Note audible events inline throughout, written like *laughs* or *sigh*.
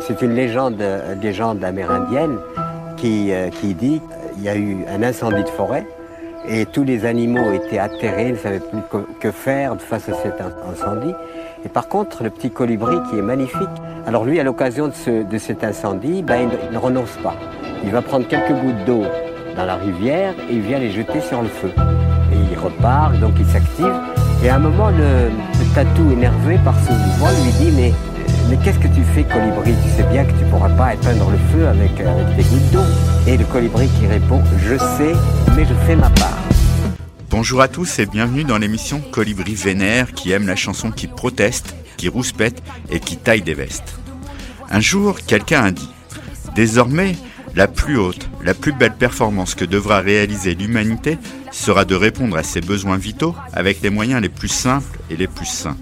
C'est une légende, légende amérindienne qui, euh, qui dit qu'il y a eu un incendie de forêt et tous les animaux étaient atterrés, ne savaient plus que faire face à cet incendie. Et par contre, le petit colibri qui est magnifique, alors lui, à l'occasion de, cet incendie, ben, il, ne renonce pas. Il va prendre quelques gouttes d'eau dans la rivière et il vient les jeter sur le feu. Et il repart, donc il s'active. Et à un moment, le, tatou, énervé par ce mouvement, lui dit Mais, qu'est-ce que tu fais, colibri? Tu sais bien que tu ne pourras pas éteindre le feu avec, avec des gouttes d'eau. Et le colibri qui répond Je sais, mais je fais ma part. Bonjour à tous et bienvenue dans l'émission Colibri Vénère qui aime la chanson qui proteste, qui rouspète et qui taille des vestes. Un jour, quelqu'un a dit Désormais, la plus haute, la plus belle performance que devra réaliser l'humanité sera de répondre à ses besoins vitaux avec les moyens les plus simples et les plus sains.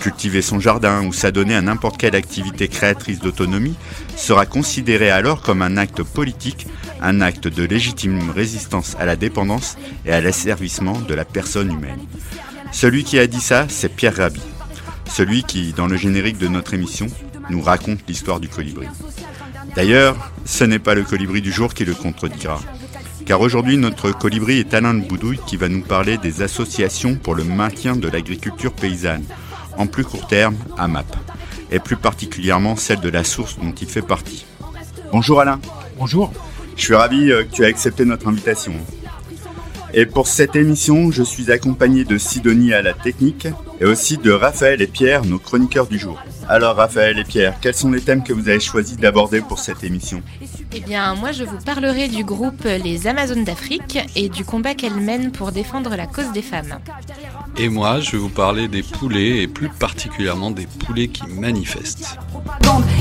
Cultiver son jardin ou s'adonner à n'importe quelle activité créatrice d'autonomie sera considéré alors comme un acte politique un acte de légitime résistance à la dépendance et à l'asservissement de la personne humaine. Celui qui a dit ça, c'est Pierre Rabhi, celui qui, dans le générique de notre émission, nous raconte l'histoire du colibri. D'ailleurs, ce n'est pas le colibri du jour qui le contredira. Car aujourd'hui, notre colibri est Alain de Boudouille qui va nous parler des associations pour le maintien de l'agriculture paysanne, en plus court terme, AMAP, et plus particulièrement celle de la source dont il fait partie. Bonjour Alain. Bonjour. Je suis ravi euh, que tu aies accepté notre invitation. Et pour cette émission, je suis accompagné de Sidonie à la technique et aussi de Raphaël et Pierre, nos chroniqueurs du jour. Alors Raphaël et Pierre, quels sont les thèmes que vous avez choisi d'aborder pour cette émission? Eh bien, moi je vous parlerai du groupe Les Amazones d'Afrique et du combat qu'elles mènent pour défendre la cause des femmes. Et moi, je vais vous parler des poulets et plus particulièrement des poulets qui manifestent.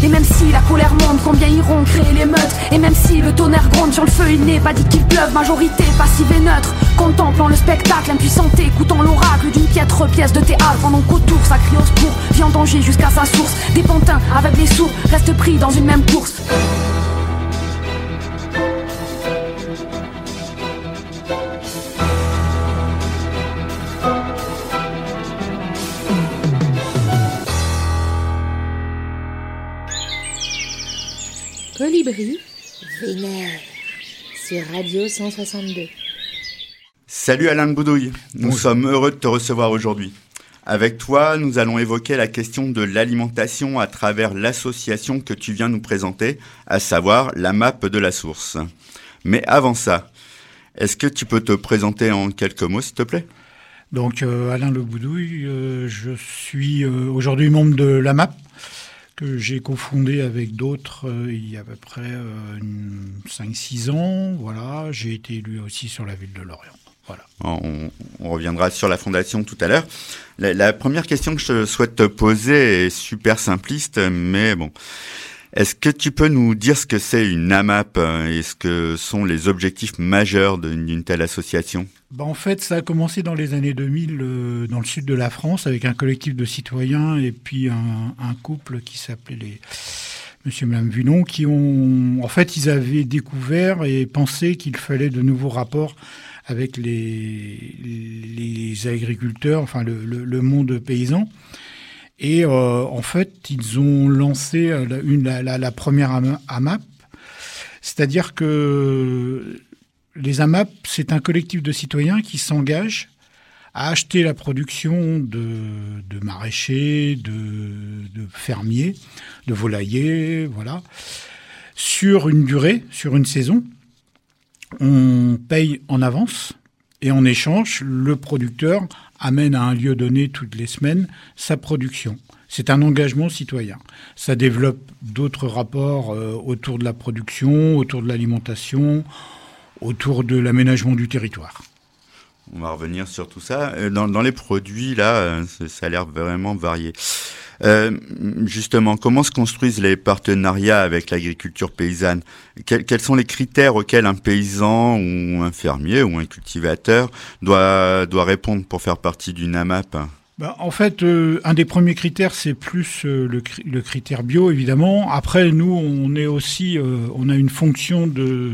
Et même si la colère monte, combien iront créer l'émeute Et même si le tonnerre gronde sur le feu, il n'est pas dit qu'il pleuve. Majorité passive et neutre, contemplant le spectacle Impuissanté, écoutant l'oracle d'une piètre pièce de théâtre. Pendant qu'autour ça crie au secours, vit en danger jusqu'à sa source. Des pantins avec les sourds restent pris dans une même course Colibri Vénère sur Radio 162. Salut Alain Boudouille, nous sommes heureux de te recevoir aujourd'hui. Avec toi, nous allons évoquer la question de l'alimentation à travers l'association que tu viens nous présenter, à savoir la map de la source. Mais avant ça, est-ce que tu peux te présenter en quelques mots, s'il te plaît? Donc, euh, Alain Le Boudouille, euh, je suis euh, aujourd'hui membre de la MAP, que j'ai cofondé avec d'autres euh, il y a à peu près 5-6 euh, ans. Voilà, j'ai été élu aussi sur la ville de Lorient. Voilà. On, reviendra sur la fondation tout à l'heure. La, première question que je souhaite te poser est super simpliste, mais bon. Est-ce que tu peux nous dire ce que c'est une AMAP et ce que sont les objectifs majeurs d'une telle association? Bah En fait, ça a commencé dans les années 2000 euh, dans le sud de la France avec un collectif de citoyens et puis un, couple qui s'appelait les Monsieur et Madame qui ont, en fait, ils avaient découvert et pensé qu'il fallait de nouveaux rapports avec les, agriculteurs, enfin le monde paysan. Et euh, en fait, ils ont lancé la, une, la, première AMAP, c'est-à-dire que les AMAP, c'est un collectif de citoyens qui s'engagent à acheter la production de, de maraîchers, de, de, fermiers, de volaillers, voilà, sur une durée, sur une saison. On paye en avance et en échange, le producteur amène à un lieu donné toutes les semaines sa production. C'est un engagement citoyen. Ça développe d'autres rapports euh, autour de la production, autour de l'alimentation, autour de l'aménagement du territoire. On va revenir sur tout ça. Euh, dans, les produits, là, euh, ça a l'air vraiment varié. Euh, justement, comment se construisent les partenariats avec l'agriculture paysanne? Quels, sont les critères auxquels un paysan ou un fermier ou un cultivateur doit, répondre pour faire partie d'une AMAP? Bah, en fait, un des premiers critères, c'est plus le, critère bio, évidemment. Après, nous, on est aussi, on a une fonction de,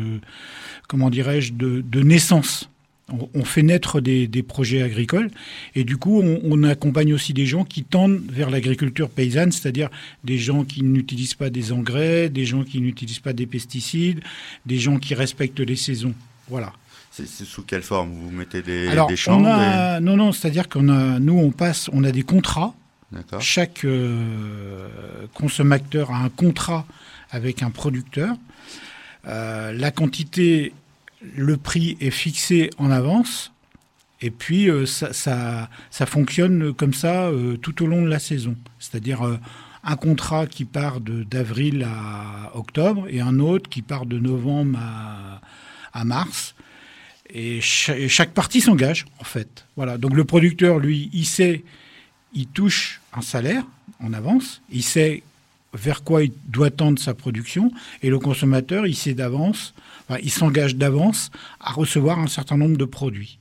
comment dirais-je, de naissance On, fait naître des, projets agricoles et du coup, on, accompagne aussi des gens qui tendent vers l'agriculture paysanne, c'est-à-dire des gens qui n'utilisent pas des engrais, des gens qui n'utilisent pas des pesticides, des gens qui respectent les saisons. Voilà. C'est sous quelle forme? Vous mettez des, des champs Non, non, c'est-à-dire qu'on a, nous, on passe, on a des contrats. Chaque euh, consommateur a un contrat avec un producteur. Euh, la quantité, le prix est fixé en avance. Et puis, euh, ça, ça, fonctionne comme ça tout au long de la saison. C'est-à-dire un contrat qui part d'avril à octobre et un autre qui part de novembre à, à mars. Et chaque, partie s'engage, en fait. Voilà. Donc le producteur, lui, il sait, il touche un salaire en avance, il sait vers quoi il doit tendre sa production, et le consommateur, il sait d'avance, il s'engage d'avance à recevoir un certain nombre de produits.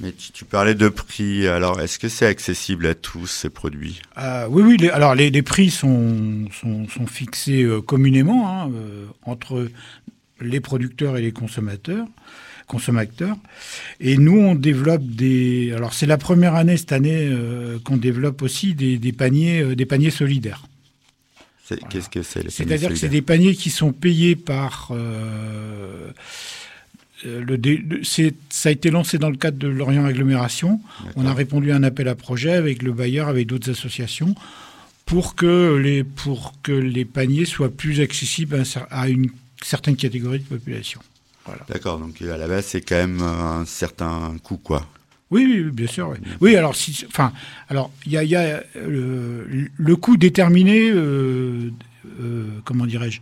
Mais tu, parlais de prix, alors est-ce que c'est accessible à tous ces produits? Euh, Oui, oui, alors les, prix sont, sont, fixés euh, communément hein, euh, entre les producteurs et les consommateurs consommateurs. Et nous, on développe des. Alors, c'est la première année cette année euh, qu'on développe aussi des, paniers, euh, des paniers solidaires. Qu'est-ce que c'est C'est-à-dire que c'est des paniers qui sont payés par. Euh, le, ça a été lancé dans le cadre de l'Orient Agglomération. On a répondu à un appel à projet avec le bailleur, avec d'autres associations, pour que les, pour que les paniers soient plus accessibles à une certaine catégorie de population. D'accord, donc à la base, c'est quand même un certain coût, quoi. Oui, oui, bien sûr. Oui, alors, si, enfin, alors, il y a, y a le, le, coût déterminé, euh, euh, comment dirais-je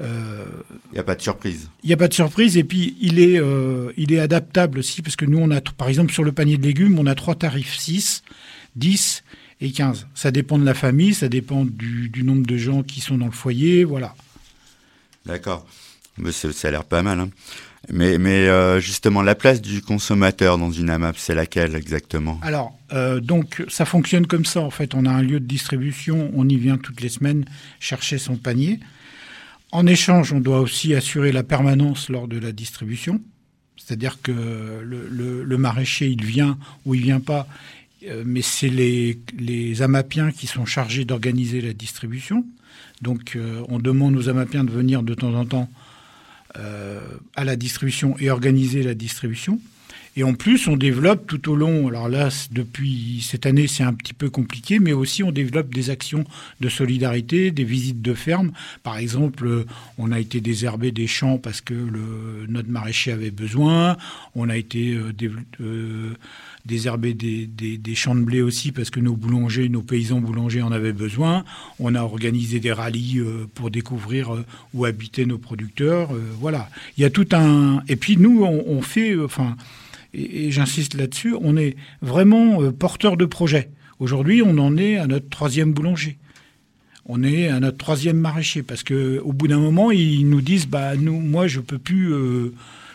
il n'y a pas de surprise. Il n'y a pas de surprise et puis il est, euh, il est adaptable aussi parce que nous, on a, par exemple, sur le panier de légumes, on a trois tarifs 6, 10 et 15. Ça dépend de la famille, ça dépend du, du nombre de gens qui sont dans le foyer, voilà. D'accord. Mais ça a l'air pas mal. Hein. Mais, euh, justement, la place du consommateur dans une AMAP, c'est laquelle exactement? Alors, euh, donc, ça fonctionne comme ça. En fait, on a un lieu de distribution, on y vient toutes les semaines chercher son panier. En échange, on doit aussi assurer la permanence lors de la distribution. C'est-à-dire que le, maraîcher, il vient ou il vient pas, euh, mais c'est les amapiens qui sont chargés d'organiser la distribution. Donc, on demande aux amapiens de venir de temps en temps euh, à la distribution et organiser la distribution. Et en plus, on développe tout au long, alors là, depuis cette année, c'est un petit peu compliqué, mais aussi on développe des actions de solidarité, des visites de ferme. Par exemple, on a été désherber des champs parce que le, notre maraîcher avait besoin. On a été euh, euh, désherber des, des, champs de blé aussi parce que nos boulangers, nos paysans boulangers en avaient besoin. On a organisé des rallyes euh, pour découvrir euh, où habitaient nos producteurs. Euh, voilà. Il y a tout un. Et puis nous, on, fait. Enfin, et, j'insiste là-dessus, on est vraiment porteur de projets. Aujourd'hui, on en est à notre troisième boulanger on est à notre troisième maraîcher parce que au bout d'un moment ils nous disent bah nous moi je peux plus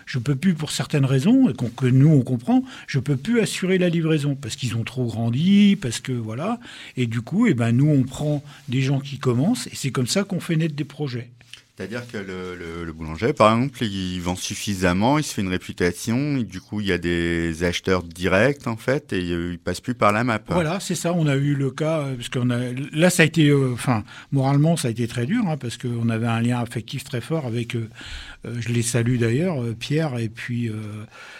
je peux plus, pour certaines raisons, et que nous on comprend, je peux plus assurer la livraison parce qu'ils ont trop grandi, parce que voilà. Et du coup, eh ben, nous on prend des gens qui commencent et c'est comme ça qu'on fait naître des projets. C'est-à-dire que le, boulanger, par exemple, il vend suffisamment, il se fait une réputation, du coup, il y a des acheteurs directs, en fait, et il passe plus par la map. Voilà, c'est ça. On a eu le cas, euh, parce qu'on a, là, ça a été, euh, enfin, moralement, ça a été très dur, hein, parce qu'on avait un lien affectif très fort avec, euh, je les salue d'ailleurs, Pierre et puis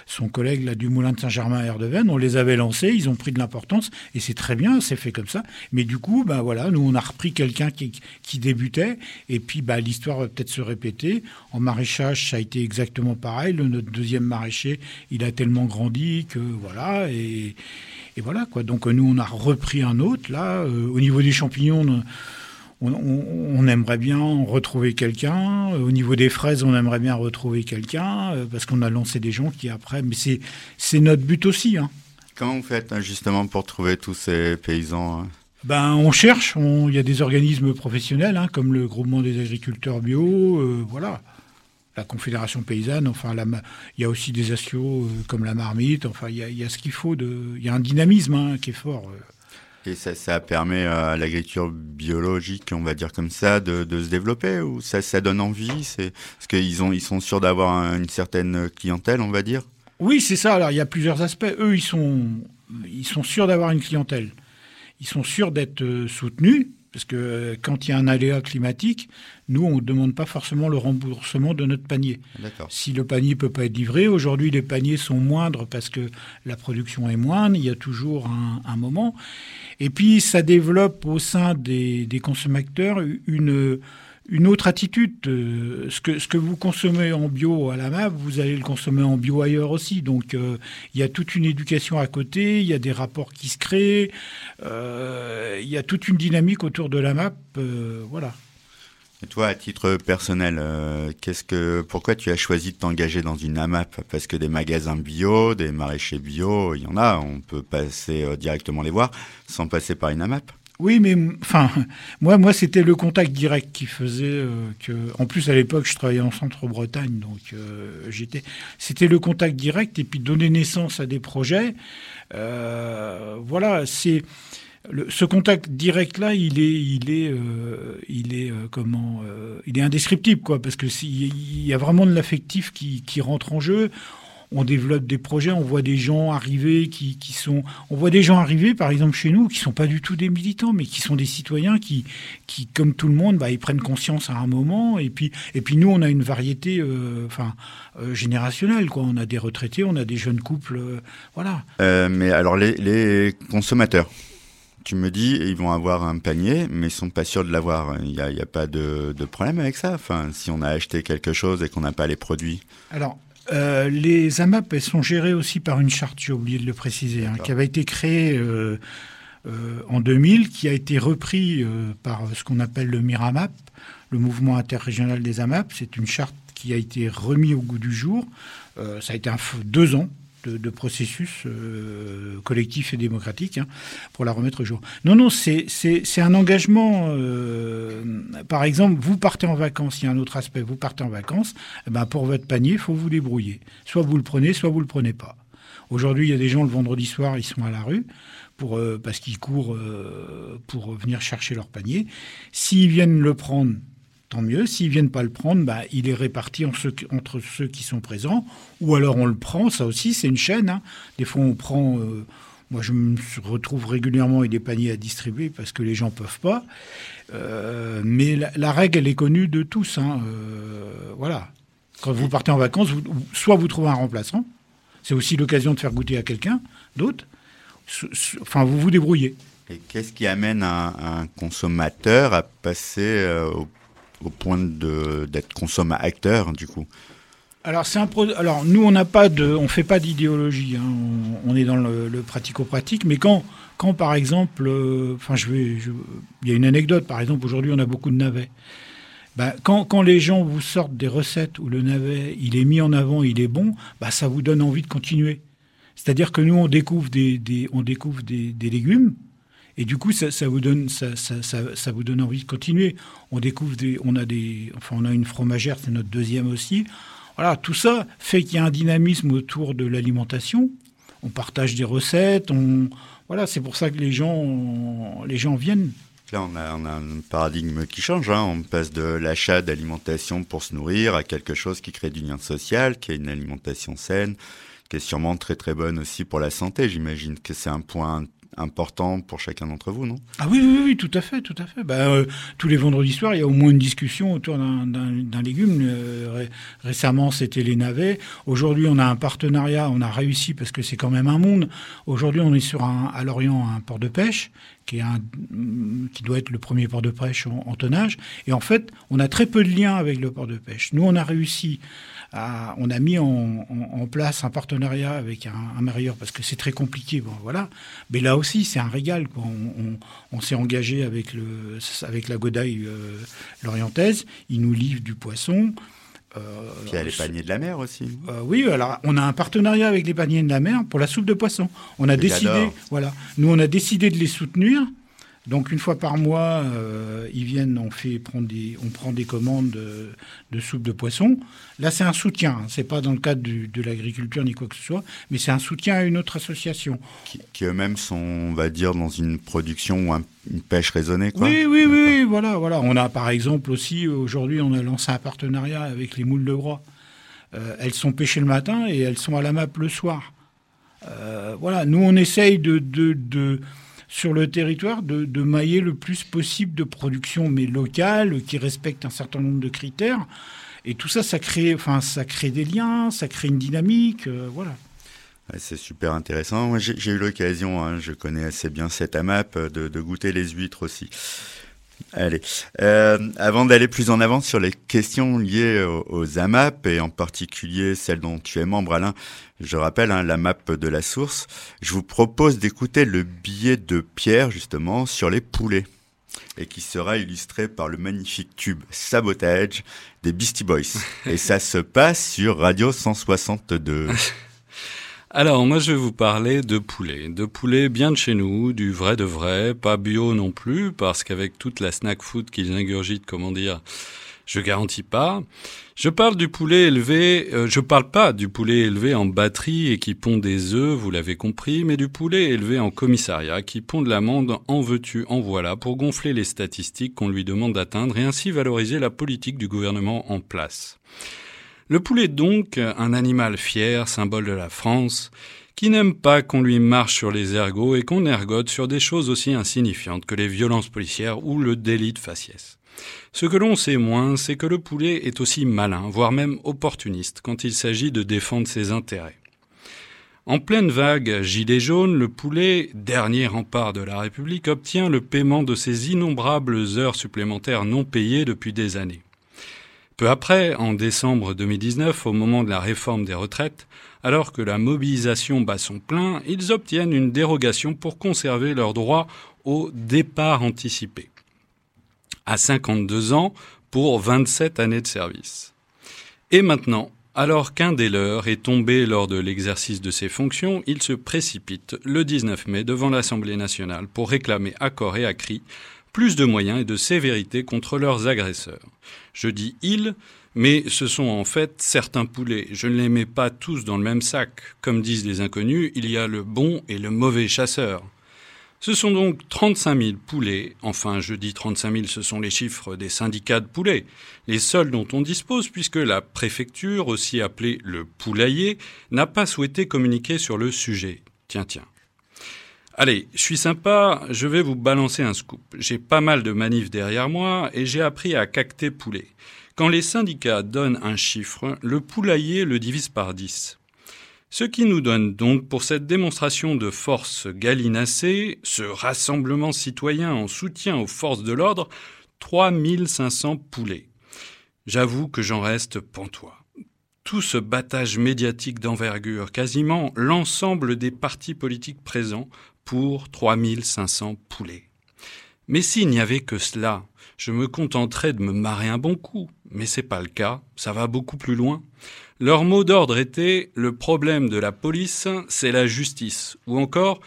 son collègue là, du Moulin de Saint-Germain à Erdeven. On les avait lancés, ils ont pris de l'importance, et c'est très bien, c'est fait comme ça. Mais du coup, ben voilà, nous, on a repris quelqu'un qui, qui débutait, et puis, bah, l'histoire peut-être se répéter. En maraîchage, ça a été exactement pareil. Le, notre deuxième maraîcher, il a tellement grandi que voilà. Et, voilà quoi. Donc nous, on a repris un autre. Là, euh, au niveau des champignons. On, aimerait bien retrouver quelqu'un. Au niveau des fraises, on aimerait bien retrouver quelqu'un euh, parce qu'on a lancé des gens qui après. Mais c'est c'est notre but aussi. Hein. Comment vous faites hein, justement pour trouver tous ces paysans hein? Ben, on cherche, il y a des organismes professionnels, hein, comme le groupement des agriculteurs bio, euh, voilà, la Confédération paysanne, enfin, il y a aussi des assos euh, comme la marmite, enfin, il y a, ce qu'il faut, il y a un dynamisme hein, qui est fort. Euh. Et ça, ça permet à l'agriculture biologique, on va dire comme ça, de, se développer ou ça, ça donne envie? C'est parce qu'ils ont, ils sont sûrs d'avoir une certaine clientèle, on va dire? Oui, c'est ça. Alors il y a plusieurs aspects. Eux, ils sont, ils sont sûrs d'avoir une clientèle. Ils sont sûrs d'être euh, soutenus. Parce que euh, quand il y a un aléa climatique, nous, on ne demande pas forcément le remboursement de notre panier. Si le panier ne peut pas être livré, aujourd'hui, les paniers sont moindres parce que la production est moindre, il y a toujours un, moment. Et puis, ça développe au sein des consommateurs une, une autre attitude. Euh, ce, que, vous consommez en bio à la MAP, vous allez le consommer en bio ailleurs aussi. Donc euh, il y a toute une éducation à côté, il y a des rapports qui se créent, euh, il y a toute une dynamique autour de la MAP. voilà. Et toi, à titre personnel, pourquoi tu as choisi de t'engager dans une AMAP Parce que des magasins bio, des maraîchers bio, il y en a, on peut passer directement les voir sans passer par une AMAP oui, mais enfin, *laughs* moi, moi, c'était le contact direct qui faisait euh, que. En plus, à l'époque, je travaillais en centre-Bretagne, donc euh, j'étais. C'était le contact direct et puis donner naissance à des projets. Euh, voilà, c'est ce contact direct là, il est, il est, il est comment, il est indescriptible quoi, parce que il y a vraiment de l'affectif qui, qui rentre en jeu on développe des projets, on voit des gens arriver qui, sont, on voit des gens arriver, par exemple chez nous, qui sont pas du tout des militants, mais qui sont des citoyens qui, qui comme tout le monde, bah, ils prennent conscience à un moment. Et puis, et puis nous, on a une variété, euh, enfin, euh, générationnelle, quoi. On a des retraités, on a des jeunes couples, euh, voilà. mais alors les, consommateurs. Tu me dis, ils vont avoir un panier, mais ils sont pas sûrs de l'avoir. Il n'y a, a, pas de, de, problème avec ça? Enfin, si on a acheté quelque chose et qu'on n'a pas les produits. Alors, euh, les AMAP, elles sont gérées aussi par une charte, j'ai oublié de le préciser, hein, qui avait été créée euh, euh, en 2000, qui a été repris par ce qu'on appelle le MIRAMAP, le mouvement interrégional des AMAP. C'est une charte qui a été remise au goût du jour. ça a été un, deux ans de, processus euh, collectif et démocratique hein, pour la remettre au jour. Non, non, c'est un engagement. Euh, par exemple, vous partez en vacances, il y a un autre aspect, vous partez en vacances, eh ben pour votre panier, il faut vous débrouiller. Soit vous le prenez, soit vous le prenez pas. Aujourd'hui, il y a des gens le vendredi soir, ils sont à la rue pour, euh, parce qu'ils courent pour venir chercher leur panier. S'ils viennent le prendre, tant mieux. S'ils viennent pas le prendre, bah, il est réparti entre ceux qui sont présents, ou alors on le prend. Ça aussi, c'est une chaîne. Hein. Des fois, on prend. Euh, moi, je me retrouve régulièrement avec des paniers à distribuer parce que les gens peuvent pas. Euh, mais la, règle, elle est connue de tous. Hein. Euh, voilà. Quand vous partez en vacances, soit vous trouvez un remplaçant. C'est aussi l'occasion de faire goûter à quelqu'un d'autre. Enfin, vous vous débrouillez. Et qu'est-ce qui amène un, un, consommateur à passer au au point d'être consomme acteur du coup. Alors c'est un alors nous on n'a pas de on fait pas d'idéologie hein. on, est dans le, pratico-pratique mais quand quand par exemple euh, je vais il y a une anecdote par exemple aujourd'hui on a beaucoup de navets. Bah, quand, quand, les gens vous sortent des recettes où le navet il est mis en avant il est bon bah ça vous donne envie de continuer. C'est-à-dire que nous on découvre des, on découvre des légumes et du coup, ça, vous donne, ça, vous donne envie de continuer. On découvre des, on a des, enfin, on a une fromagère, c'est notre deuxième aussi. Voilà, tout ça fait qu'il y a un dynamisme autour de l'alimentation. On partage des recettes. On, voilà, c'est pour ça que les gens, les gens viennent. Là, on a, on a un paradigme qui change. Hein. On passe de l'achat d'alimentation pour se nourrir à quelque chose qui crée du lien social, qui est une alimentation saine, qui est sûrement très très bonne aussi pour la santé. J'imagine que c'est un point important pour chacun d'entre vous, non? Ah oui, oui, oui, tout à fait, tout à fait. Bah, euh, tous les vendredis soirs, il y a au moins une discussion autour d'un légume. Euh, récemment, c'était les navets. Aujourd'hui, on a un partenariat, on a réussi parce que c'est quand même un monde. Aujourd'hui, on est sur un, à Lorient un port de pêche qui, est un, qui doit être le premier port de pêche en tonnage. Et en fait, on a très peu de liens avec le port de pêche. Nous, on a réussi on a mis en, place un partenariat avec un, un parce que c'est très compliqué. Bon, voilà. Mais là aussi, c'est un régal. On, s'est engagé avec, le, avec la Godaille euh, lorientaise. Ils nous livrent du poisson. Euh, Puis il y a les paniers de la mer aussi. Euh, oui, alors on a un partenariat avec les paniers de la mer pour la soupe de poisson. On a décidé, voilà, nous on a décidé de les soutenir donc une fois par mois, euh, ils viennent, on fait prendre des, on prend des commandes de, soupe de poisson. Là, c'est un soutien. Hein. C'est pas dans le cadre de l'agriculture ni quoi que ce soit, mais c'est un soutien à une autre association qui, eux-mêmes sont, on va dire, dans une production ou une pêche raisonnée. Quoi. Oui, oui, oui, voilà, voilà. On a par exemple aussi aujourd'hui, on a lancé un partenariat avec les moules de Groix. elles sont pêchées le matin et elles sont à la map le soir. voilà, nous on essaye de, de, sur le territoire de, mailler le plus possible de production, mais locale, qui respecte un certain nombre de critères. Et tout ça, ça crée, enfin, ça crée des liens, ça crée une dynamique, voilà. C'est super intéressant. J'ai eu l'occasion, hein, je connais assez bien cette AMAP, de, de goûter les huîtres aussi. Allez, euh, avant d'aller plus en avant sur les questions liées aux, AMAP et en particulier celle dont tu es membre, Alain, je rappelle hein, la map de la source. Je vous propose d'écouter le billet de Pierre justement sur les poulets et qui sera illustré par le magnifique tube Sabotage des Beastie Boys. *laughs* et ça se passe sur Radio 162. *laughs* Alors, moi, je vais vous parler de poulet. De poulet bien de chez nous, du vrai de vrai, pas bio non plus, parce qu'avec toute la snack food qu'ils ingurgitent, comment dire, je garantis pas. Je parle du poulet élevé, euh, je parle pas du poulet élevé en batterie et qui pond des œufs, vous l'avez compris, mais du poulet élevé en commissariat qui pond de l'amande en veux-tu, en voilà, pour gonfler les statistiques qu'on lui demande d'atteindre et ainsi valoriser la politique du gouvernement en place. Le poulet donc, un animal fier, symbole de la France, qui n'aime pas qu'on lui marche sur les ergots et qu'on ergote sur des choses aussi insignifiantes que les violences policières ou le délit de faciès. Ce que l'on sait moins, c'est que le poulet est aussi malin, voire même opportuniste, quand il s'agit de défendre ses intérêts. En pleine vague gilet jaune, le poulet, dernier rempart de la République, obtient le paiement de ses innombrables heures supplémentaires non payées depuis des années. Peu après, en décembre 2019, au moment de la réforme des retraites, alors que la mobilisation bat son plein, ils obtiennent une dérogation pour conserver leur droit au départ anticipé. À 52 ans pour 27 années de service. Et maintenant, alors qu'un des leurs est tombé lors de l'exercice de ses fonctions, ils se précipitent le 19 mai devant l'Assemblée nationale pour réclamer à corps et à cri plus de moyens et de sévérité contre leurs agresseurs. Je dis ils, mais ce sont en fait certains poulets. Je ne les mets pas tous dans le même sac. Comme disent les inconnus, il y a le bon et le mauvais chasseur. Ce sont donc 35 000 poulets, enfin je dis 35 000, ce sont les chiffres des syndicats de poulets, les seuls dont on dispose puisque la préfecture, aussi appelée le poulailler, n'a pas souhaité communiquer sur le sujet. Tiens, tiens. Allez, je suis sympa, je vais vous balancer un scoop. J'ai pas mal de manifs derrière moi et j'ai appris à cacter poulet. Quand les syndicats donnent un chiffre, le poulailler le divise par 10. Ce qui nous donne donc pour cette démonstration de force galinacée, ce rassemblement citoyen en soutien aux forces de l'ordre, 3500 poulets. J'avoue que j'en reste pantois tout ce battage médiatique d'envergure, quasiment l'ensemble des partis politiques présents pour 3500 poulets. Mais s'il n'y avait que cela, je me contenterais de me marrer un bon coup. Mais c'est pas le cas, ça va beaucoup plus loin. Leur mot d'ordre était le problème de la police, c'est la justice. Ou encore,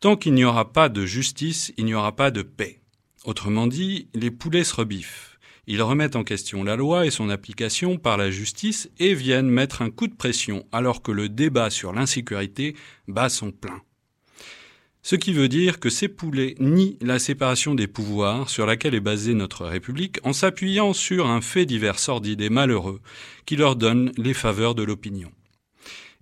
tant qu'il n'y aura pas de justice, il n'y aura pas de paix. Autrement dit, les poulets se rebiffent. Ils remettent en question la loi et son application par la justice et viennent mettre un coup de pression alors que le débat sur l'insécurité bat son plein. Ce qui veut dire que ces poulets nient la séparation des pouvoirs sur laquelle est basée notre République en s'appuyant sur un fait divers sordide et malheureux qui leur donne les faveurs de l'opinion.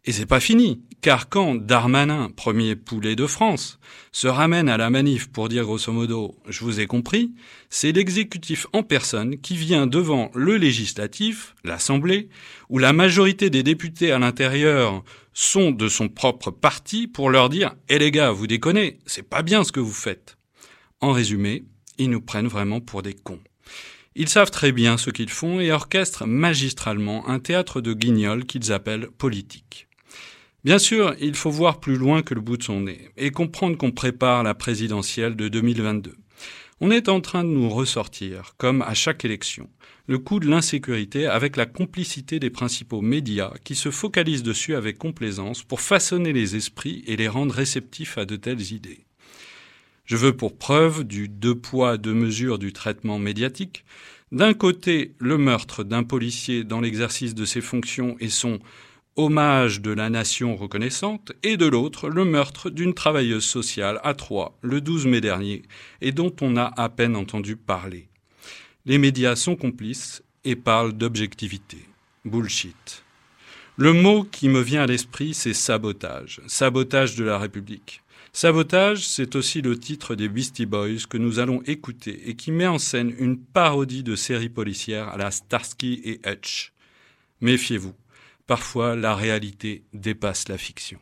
Et c'est pas fini, car quand Darmanin, premier poulet de France, se ramène à la manif pour dire grosso modo je vous ai compris, c'est l'exécutif en personne qui vient devant le législatif, l'Assemblée, où la majorité des députés à l'intérieur sont de son propre parti pour leur dire Eh les gars, vous déconnez, c'est pas bien ce que vous faites. En résumé, ils nous prennent vraiment pour des cons. Ils savent très bien ce qu'ils font et orchestrent magistralement un théâtre de guignols qu'ils appellent politique. Bien sûr, il faut voir plus loin que le bout de son nez et comprendre qu'on prépare la présidentielle de 2022. On est en train de nous ressortir, comme à chaque élection, le coup de l'insécurité avec la complicité des principaux médias qui se focalisent dessus avec complaisance pour façonner les esprits et les rendre réceptifs à de telles idées. Je veux pour preuve du deux poids, deux mesures du traitement médiatique, d'un côté le meurtre d'un policier dans l'exercice de ses fonctions et son hommage de la nation reconnaissante, et de l'autre le meurtre d'une travailleuse sociale à Troyes le 12 mai dernier, et dont on a à peine entendu parler. Les médias sont complices et parlent d'objectivité. Bullshit. Le mot qui me vient à l'esprit, c'est sabotage. Sabotage de la République. Sabotage, c'est aussi le titre des Beastie Boys que nous allons écouter et qui met en scène une parodie de série policière à la Starsky et Hutch. Méfiez-vous, parfois la réalité dépasse la fiction.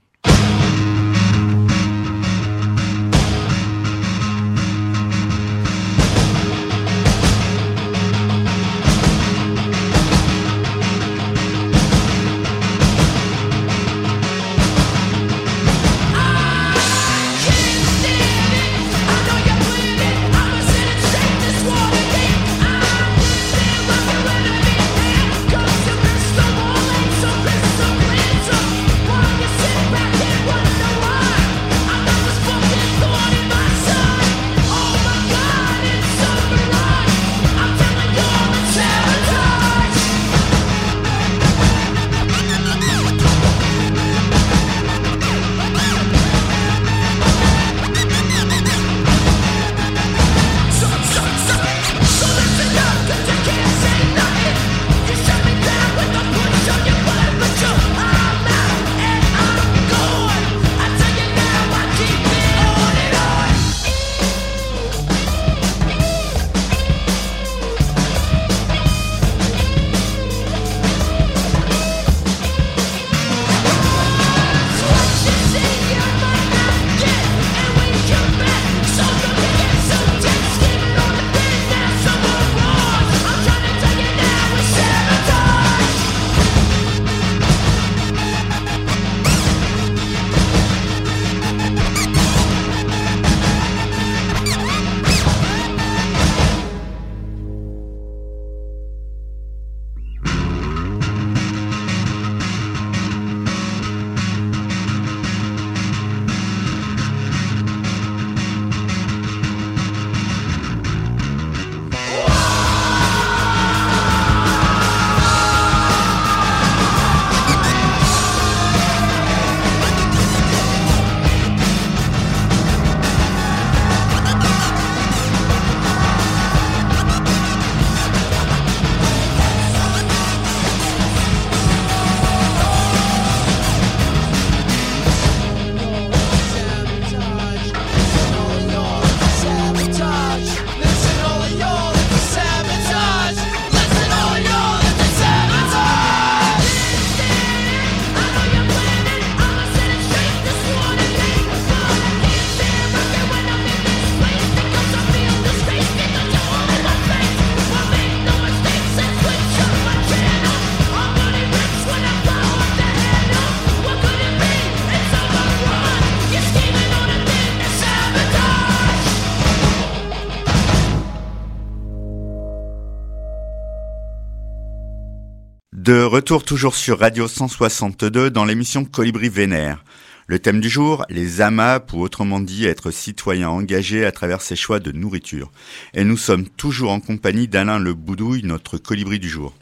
De retour toujours sur Radio 162 dans l'émission Colibri Vénère. Le thème du jour, les AMAP ou autrement dit être citoyen engagé à travers ses choix de nourriture. Et nous sommes toujours en compagnie d'Alain Le Boudouille, notre colibri du jour.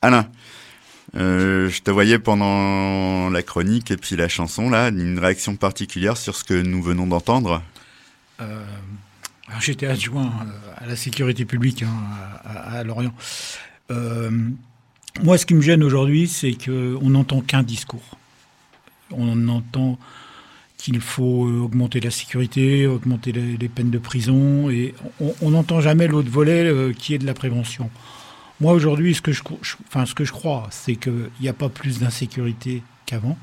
Alain, euh, je te voyais pendant la chronique et puis la chanson là, une réaction particulière sur ce que nous venons d'entendre? Euh, J'étais adjoint euh, à la sécurité publique hein, à, Lorient. Moi, ce qui me gêne aujourd'hui, c'est qu'on n'entend qu'un discours. On entend qu'il faut augmenter la sécurité, augmenter les, peines de prison, et on n'entend jamais l'autre volet euh, qui est de la prévention. Moi, aujourd'hui, ce, que je, enfin, ce que je crois, c'est qu'il n'y a pas plus d'insécurité qu'avant,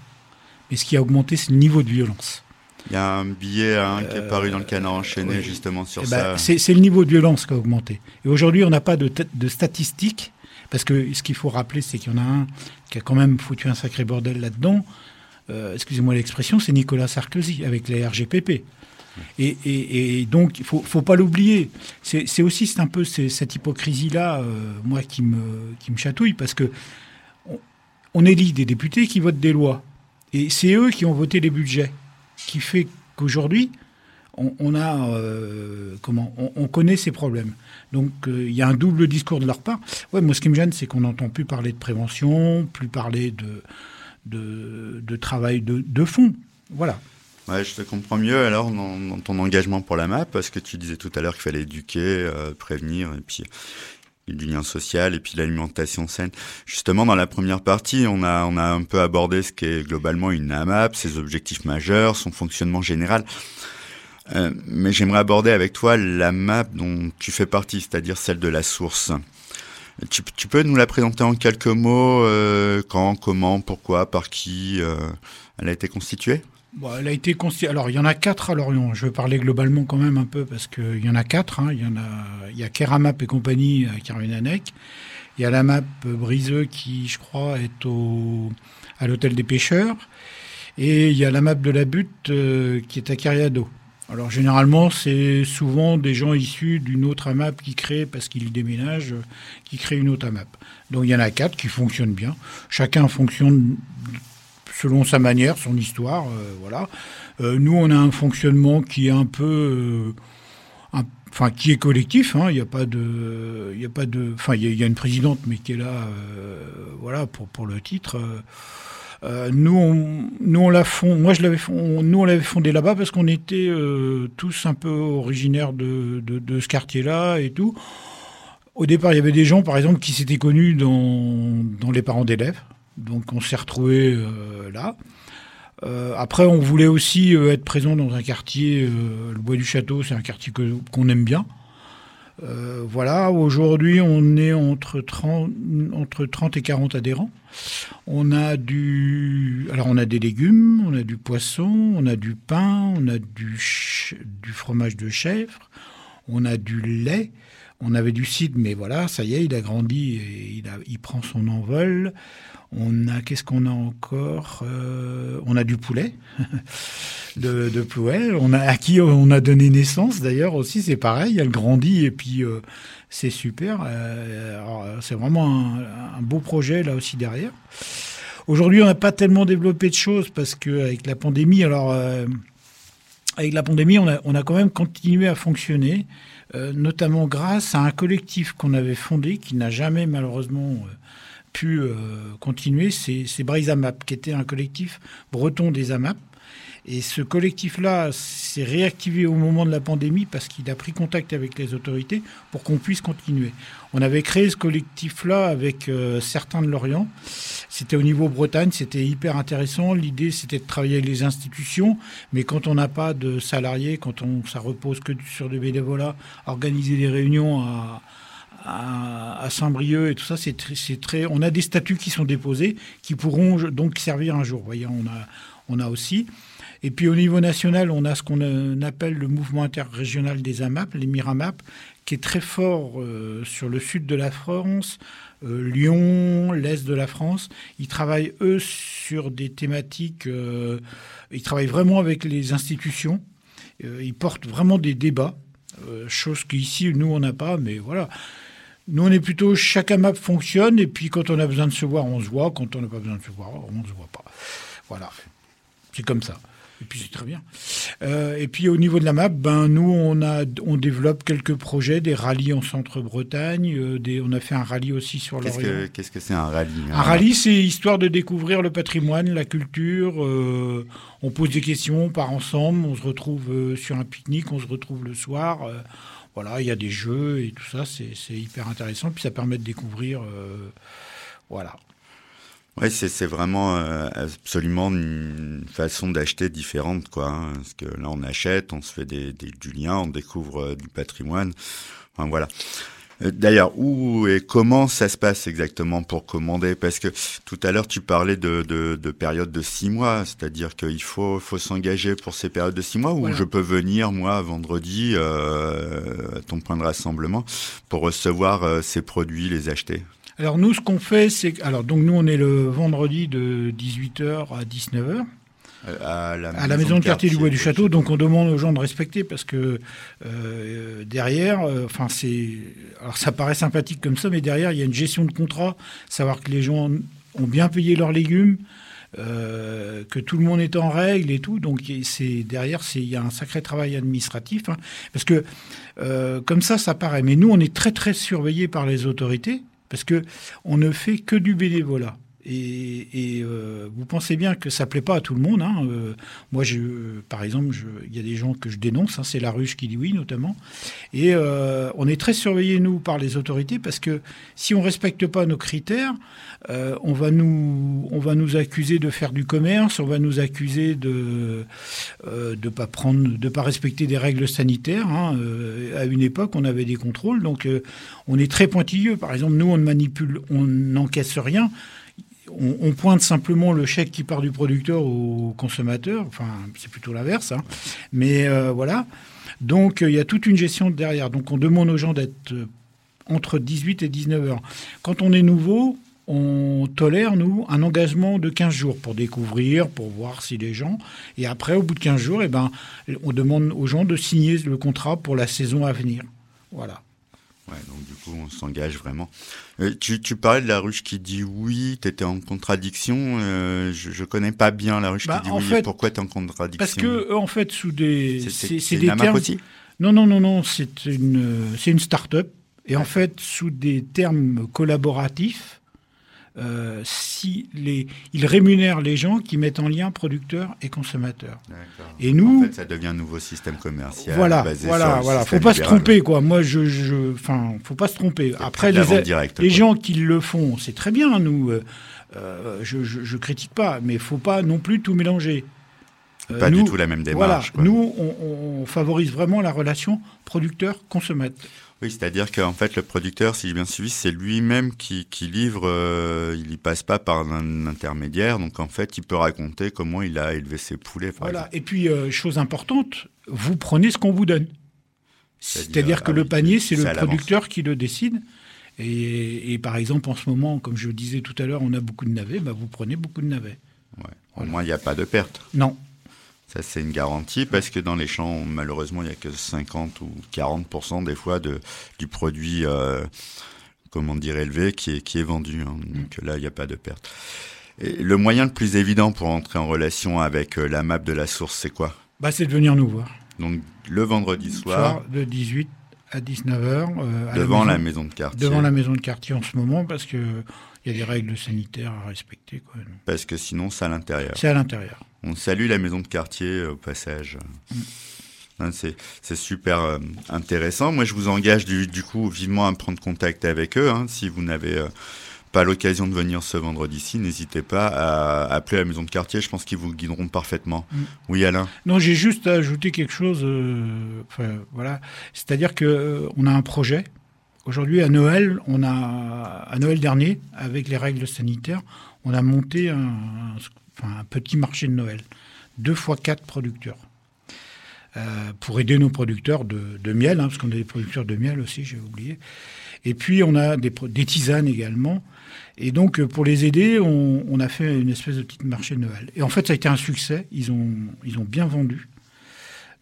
mais ce qui a augmenté, c'est le niveau de violence. Il y a un billet hein, qui est paru dans le canard enchaîné justement sur eh ben, ça. c'est le niveau de violence qui a augmenté. Et aujourd'hui, on n'a pas de, de statistiques parce que ce qu'il faut rappeler, c'est qu'il y en a un qui a quand même foutu un sacré bordel là-dedans. Euh, excusez-moi l'expression, c'est Nicolas Sarkozy avec la RGPP. Et, donc, il faut, faut pas l'oublier. C'est aussi un peu cette hypocrisie-là, euh, moi, qui me, chatouille, parce que on, élit des députés qui votent des lois. Et c'est eux qui ont voté les budgets, qui fait qu'aujourd'hui, on, a euh, comment on, connaît ces problèmes. Donc euh, il y a un double discours de leur part. Ouais, moi ce qui me gêne, c'est qu'on n'entend plus parler de prévention, plus parler de de, travail de, fond. Voilà. Ouais, je te comprends mieux alors dans, ton engagement pour la MAP, parce que tu disais tout à l'heure qu'il fallait éduquer, euh, prévenir, et puis du lien social et puis l'alimentation saine. Justement, dans la première partie, on a, on a un peu abordé ce qu'est globalement une AMAP, ses objectifs majeurs, son fonctionnement général. Euh, mais j'aimerais aborder avec toi la map dont tu fais partie, c'est-à-dire celle de la source. Tu, peux nous la présenter en quelques mots euh, Quand, comment, pourquoi, par qui euh, elle a été constituée? Elle a été constituée. Alors, il y en a quatre à Lorient. Je vais parler globalement quand même un peu parce qu'il y en a quatre. Hein. Il y a, Keramap et compagnie à Carvenanec. Il y a la map Briseux qui, je crois, est au, à l'hôtel des pêcheurs. Et il y a la map de la butte qui est à Cariado. Alors généralement, c'est souvent des gens issus d'une autre AMAP qui créent, parce qu'ils déménagent, qui créent une autre AMAP. Donc il y en a quatre qui fonctionnent bien. Chacun fonctionne selon sa manière, son histoire, euh, voilà. Euh, nous, on a un fonctionnement qui est un peu, euh, enfin, qui est collectif. Hein. Il n'y a pas de, il y a pas de, enfin, il y, a une présidente, mais qui est là, voilà, pour pour le titre. Euh, nous, on, nous, on l'a fond, moi je l'avais nous on l'avait fondé là-bas parce qu'on était euh, tous un peu originaires de, ce quartier-là et tout. Au départ, il y avait des gens, par exemple, qui s'étaient connus dans, dans les parents d'élèves. Donc on s'est retrouvés euh, là. après, on voulait aussi être présent dans un quartier, le Bois du Château, c'est un quartier qu'on aime bien. Euh, voilà, aujourd'hui, on est entre 30, entre 30 et 40 adhérents. On a du, alors on a des légumes, on a du poisson, on a du pain, on a du, du fromage de chèvre, on a du lait, on avait du cidre, mais voilà, ça y est, il a grandi et il, il prend son envol. On a, qu'est-ce qu'on a encore euh, On a du poulet, *laughs* de, de. On a à qui on a donné naissance d'ailleurs aussi, c'est pareil. Elle grandit et puis euh, c'est super. Euh, c'est vraiment un, beau projet là aussi derrière. Aujourd'hui, on n'a pas tellement développé de choses parce que avec la pandémie, alors avec la pandémie, on a, on a quand même continué à fonctionner, notamment grâce à un collectif qu'on avait fondé qui n'a jamais malheureusement pu euh, continuer, c'est Brise AMAP, qui était un collectif breton des AMAP. Et ce collectif-là s'est réactivé au moment de la pandémie parce qu'il a pris contact avec les autorités pour qu'on puisse continuer. On avait créé ce collectif-là avec euh, certains de Lorient. C'était au niveau Bretagne, c'était hyper intéressant. L'idée, c'était de travailler avec les institutions, mais quand on n'a pas de salariés, quand on, ça repose que sur des bénévolats, organiser des réunions à, à, Saint-Brieuc et tout ça, c'est très, On a des statuts qui sont déposés qui pourront donc servir un jour. Voyez, on a, on a aussi. Et puis au niveau national, on a ce qu'on euh, appelle le mouvement interrégional des AMAP, les MIRAMAP, qui est très fort euh, sur le sud de la France, euh, Lyon, l'est de la France. Ils travaillent, eux, sur des thématiques. ils travaillent vraiment avec les institutions. ils portent vraiment des débats, chose qu'ici, nous, on n'a pas, mais voilà. Nous, on est plutôt chaque AMAP fonctionne et puis quand on a besoin de se voir, on se voit. Quand on n'a pas besoin de se voir, on ne se voit pas. Voilà. C'est comme ça. Et puis c'est très bien. Euh, et puis au niveau de la map, ben nous on a on développe quelques projets, des rallyes en Centre-Bretagne, euh, des, on a fait un rallye aussi sur l'Orient. Qu'est-ce que c'est un rallye Un rallye, c'est histoire de découvrir le patrimoine, la culture. Euh, on pose des questions, on part ensemble, on se retrouve sur un pique-nique, on se retrouve le soir. Voilà, il y a des jeux et tout ça, c'est hyper intéressant. Puis ça permet de découvrir. Euh, voilà. Oui, c'est vraiment euh, absolument une façon d'acheter différente, quoi. Hein, parce que là, on achète, on se fait des, du lien, on découvre euh, du patrimoine. Enfin, voilà. Euh, d'ailleurs, où et comment ça se passe exactement pour commander? Parce que tout à l'heure, tu parlais de, de, de périodes de six mois, c'est-à-dire qu'il faut, faut s'engager pour ces périodes de six mois, ou je peux venir, moi, vendredi, euh, à ton point de rassemblement, pour recevoir euh, ces produits, les acheter? Alors nous, ce qu'on fait, c'est... Alors donc nous, on est le vendredi de 18h à 19h. À la, maison, de quartier, du Bois du Château. Donc on demande aux gens de respecter parce que euh, derrière, euh, enfin c'est, alors ça paraît sympathique comme ça, mais derrière il y a une gestion de contrat, savoir que les gens ont bien payé leurs légumes. Euh, que tout le monde est en règle et tout. Donc c'est derrière, c'est il y a un sacré travail administratif hein. parce que comme ça, ça paraît. Mais nous, on est très très surveillés par les autorités parce que on ne fait que du bénévolat. Et, euh, vous pensez bien que ça plaît pas à tout le monde. Hein. Euh, moi, par exemple, il y a des gens que je dénonce. Hein, c'est la ruche qui dit oui, notamment. Et euh, on est très surveillés nous par les autorités parce que si on respecte pas nos critères, on va nous, on va nous accuser de faire du commerce, on va nous accuser de de pas de pas respecter des règles sanitaires. Hein. à une époque, on avait des contrôles, donc on est très pointilleux. Par exemple, nous, on ne manipule, on n'encaisse rien on, pointe simplement le chèque qui part du producteur au consommateur. Enfin, c'est plutôt l'inverse. Hein. Mais euh, voilà. Donc, il y a toute une gestion derrière. Donc, on demande aux gens d'être euh, entre 18 et 19 heures. Quand on est nouveau, on tolère, nous, un engagement de 15 jours pour découvrir, pour voir si les gens... Et après, au bout de 15 jours, eh ben, on demande aux gens de signer le contrat pour la saison à venir. Voilà. Ouais, donc du coup, on s'engage vraiment. Euh, tu, tu parlais de la ruche qui dit oui, tu étais en contradiction. Euh, je, je connais pas bien la ruche qui bah, dit oui. Fait, pourquoi tu es en contradiction Parce que, en fait, sous des. C'est des termes. Aussi non, non, non, non, c'est une, c'est une start-up. Et en fait, sous des termes collaboratifs, euh, si les, ils rémunèrent les gens qui mettent en lien producteurs et consommateurs. Et nous, en fait, ça devient un nouveau système commercial. Voilà, voilà, voilà. Faut pas se tromper, quoi. Moi, je, je, enfin, faut pas se tromper. Après, les, les gens qui le font, c'est très bien. Nous, euh, euh, je, je, je, critique pas, mais faut pas non plus tout mélanger. pas du tout la même démarche. Voilà, nous, on, on favorise vraiment la relation producteur-consommateur. Oui, c'est-à-dire qu'en fait, le producteur, si j'ai bien suivi, c'est lui-même qui, qui, livre, euh, il y passe pas par un intermédiaire, donc en fait, il peut raconter comment il a élevé ses poulets. Voilà, et puis, euh, chose importante, vous prenez ce qu'on vous donne. C'est-à-dire que ah le panier, c'est le producteur qui le décide. Et, et, par exemple, en ce moment, comme je le disais tout à l'heure, on a beaucoup de navets, bah, vous prenez beaucoup de navets. Ouais. Au moins, il n'y a pas de perte. Non, ça, c'est une garantie parce que dans les champs, malheureusement, il n'y a que 50 ou 40% des fois de, du produit, euh, comment dire, élevé qui est, qui est vendu. Hein. Donc là, il n'y a pas de perte. Et le moyen le plus évident pour entrer en relation avec euh, la map de la source, c'est quoi? Bah, C'est de venir nous voir. Donc le vendredi soir. de 18 à 19h. Euh, devant la, maison, de quartier. Devant la maison de quartier en ce moment parce que il y a des règles sanitaires à respecter. Quoi. Parce que sinon, c'est à l'intérieur. C'est à l'intérieur. On salue la maison de quartier euh, au passage. Mm. Hein, c'est super euh, intéressant. Moi, je vous engage du, du, coup vivement à prendre contact avec eux. Hein. Si vous n'avez euh, pas l'occasion de venir ce vendredi-ci, n'hésitez pas à appeler la maison de quartier. Je pense qu'ils vous guideront parfaitement. Mm. Oui, Alain? Non, j'ai juste ajouté quelque chose. voilà, c'est-à-dire que on a un projet. Aujourd'hui, à Noël, on a à Noël dernier, avec les règles sanitaires, on a monté un, un petit marché de Noël. Deux fois quatre producteurs. Euh, pour aider nos producteurs de, miel, hein, parce qu'on a des producteurs de miel aussi, j'ai oublié. Et puis on a des, des, tisanes également. Et donc pour les aider, on, a fait une espèce de petit marché de Noël. Et en fait, ça a été un succès. Ils ont, ils ont bien vendu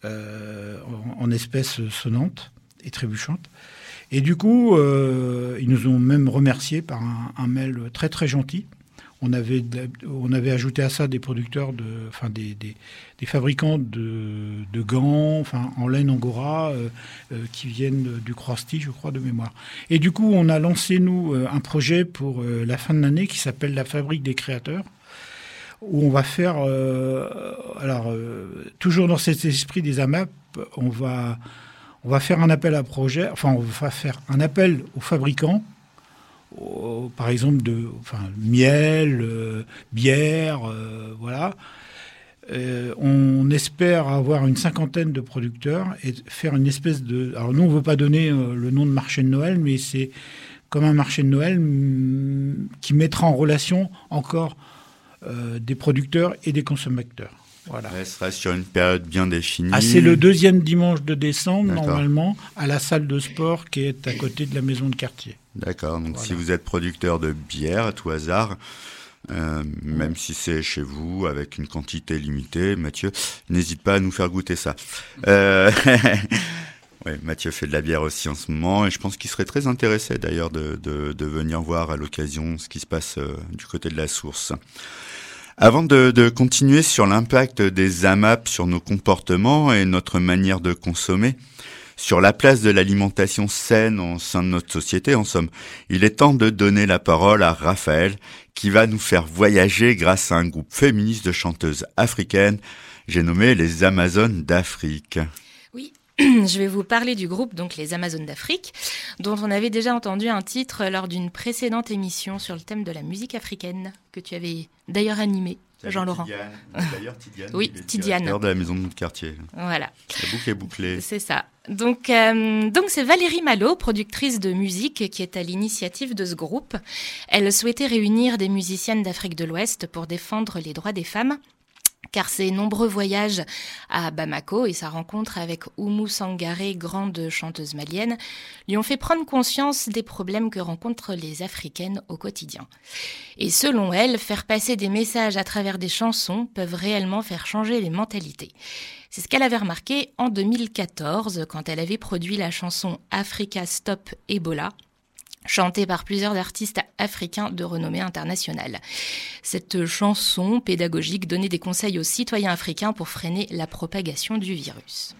euh, en, espèces sonnantes et trébuchantes. Et du coup, euh, ils nous ont même remerciés par un mail très très gentil on avait, on avait ajouté à ça des producteurs, de, enfin des, des, fabricants de, de, gants, enfin en laine angora, euh, euh, qui viennent du Crosti, je crois, de mémoire. Et du coup, on a lancé nous euh, un projet pour la fin de l'année qui s'appelle la Fabrique des créateurs, où on va faire, alors toujours dans cet esprit des AMAP, on va on va faire un appel à projet, enfin on va faire un appel aux fabricants par exemple, de enfin, miel, euh, bière, euh, voilà. Euh, on espère avoir une cinquantaine de producteurs et faire une espèce de. Alors nous, on ne veut pas donner le nom de marché de Noël, mais c'est comme un marché de Noël mm, qui mettra en relation encore des producteurs et des consommateurs. Voilà. Elle sera sur une période bien définie. Ah, c'est le deuxième dimanche de décembre, normalement, à la salle de sport qui est à côté de la maison de quartier. D'accord. Donc, si vous êtes producteur de bière à tout hasard, euh, même si c'est chez vous avec une quantité limitée, Mathieu, n'hésite pas à nous faire goûter ça. *laughs* Euh... *laughs* Mathieu fait de la bière aussi en ce moment et je pense qu'il serait très intéressé d'ailleurs de, de, de, venir voir à l'occasion ce qui se passe euh, du côté de la source. Avant de, de continuer sur l'impact des AMAP sur nos comportements et notre manière de consommer, sur la place de l'alimentation saine au sein de notre société, en somme. Il est temps de donner la parole à Raphaël, qui va nous faire voyager grâce à un groupe féministe de chanteuses africaines, j'ai nommé les Amazones d'Afrique. Oui, *clears throat* je vais vous parler du groupe, donc les Amazones d'Afrique, dont on avait déjà entendu un titre lors d'une précédente émission sur le thème de la musique africaine, que tu avais d'ailleurs animé. Jean-Laurent. *laughs* D'ailleurs, Tidiane. oui, Tidiane. de la maison de quartier. Voilà. La boucle est bouclée. C'est ça. Donc, euh, donc c'est Valérie Malo, productrice de musique, qui est à l'initiative de ce groupe. Elle souhaitait réunir des musiciennes d'Afrique de l'Ouest pour défendre les droits des femmes car ses nombreux voyages à Bamako et sa rencontre avec Oumou Sangaré, grande chanteuse malienne, lui ont fait prendre conscience des problèmes que rencontrent les Africaines au quotidien. Et selon elle, faire passer des messages à travers des chansons peuvent réellement faire changer les mentalités. C'est ce qu'elle avait remarqué en 2014 quand elle avait produit la chanson Africa Stop Ebola chantée par plusieurs artistes africains de renommée internationale. Cette chanson pédagogique donnait des conseils aux citoyens africains pour freiner la propagation du virus.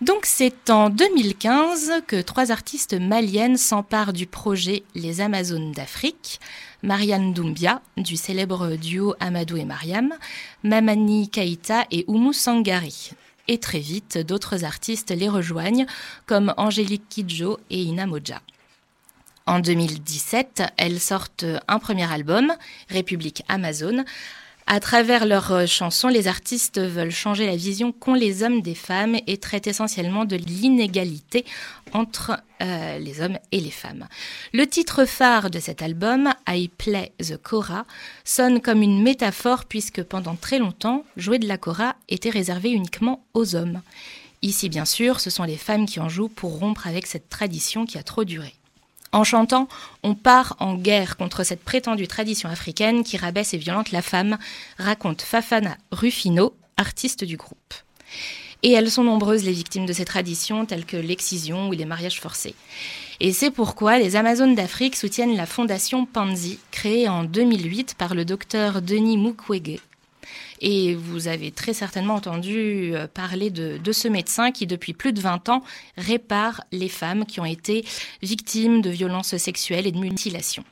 Donc c'est en 2015 que trois artistes maliennes s'emparent du projet Les Amazones d'Afrique, Marianne Doumbia, du célèbre duo Amadou et Mariam, Mamani Kaita et Oumou Sangari. Et très vite, d'autres artistes les rejoignent, comme Angélique Kidjo et Ina Moja. En 2017, elles sortent un premier album, République Amazon. À travers leurs chansons, les artistes veulent changer la vision qu'ont les hommes des femmes et traitent essentiellement de l'inégalité entre euh, les hommes et les femmes. Le titre phare de cet album, I Play the Kora, sonne comme une métaphore puisque pendant très longtemps, jouer de la Kora était réservé uniquement aux hommes. Ici, bien sûr, ce sont les femmes qui en jouent pour rompre avec cette tradition qui a trop duré. En chantant, on part en guerre contre cette prétendue tradition africaine qui rabaisse et violente la femme, raconte Fafana Rufino, artiste du groupe. Et elles sont nombreuses les victimes de ces traditions telles que l'excision ou les mariages forcés. Et c'est pourquoi les Amazones d'Afrique soutiennent la fondation Panzi, créée en 2008 par le docteur Denis Mukwege, et vous avez très certainement entendu euh, parler de, ce médecin qui, depuis plus de 20 ans, répare les femmes qui ont été victimes de violences sexuelles et de mutilations.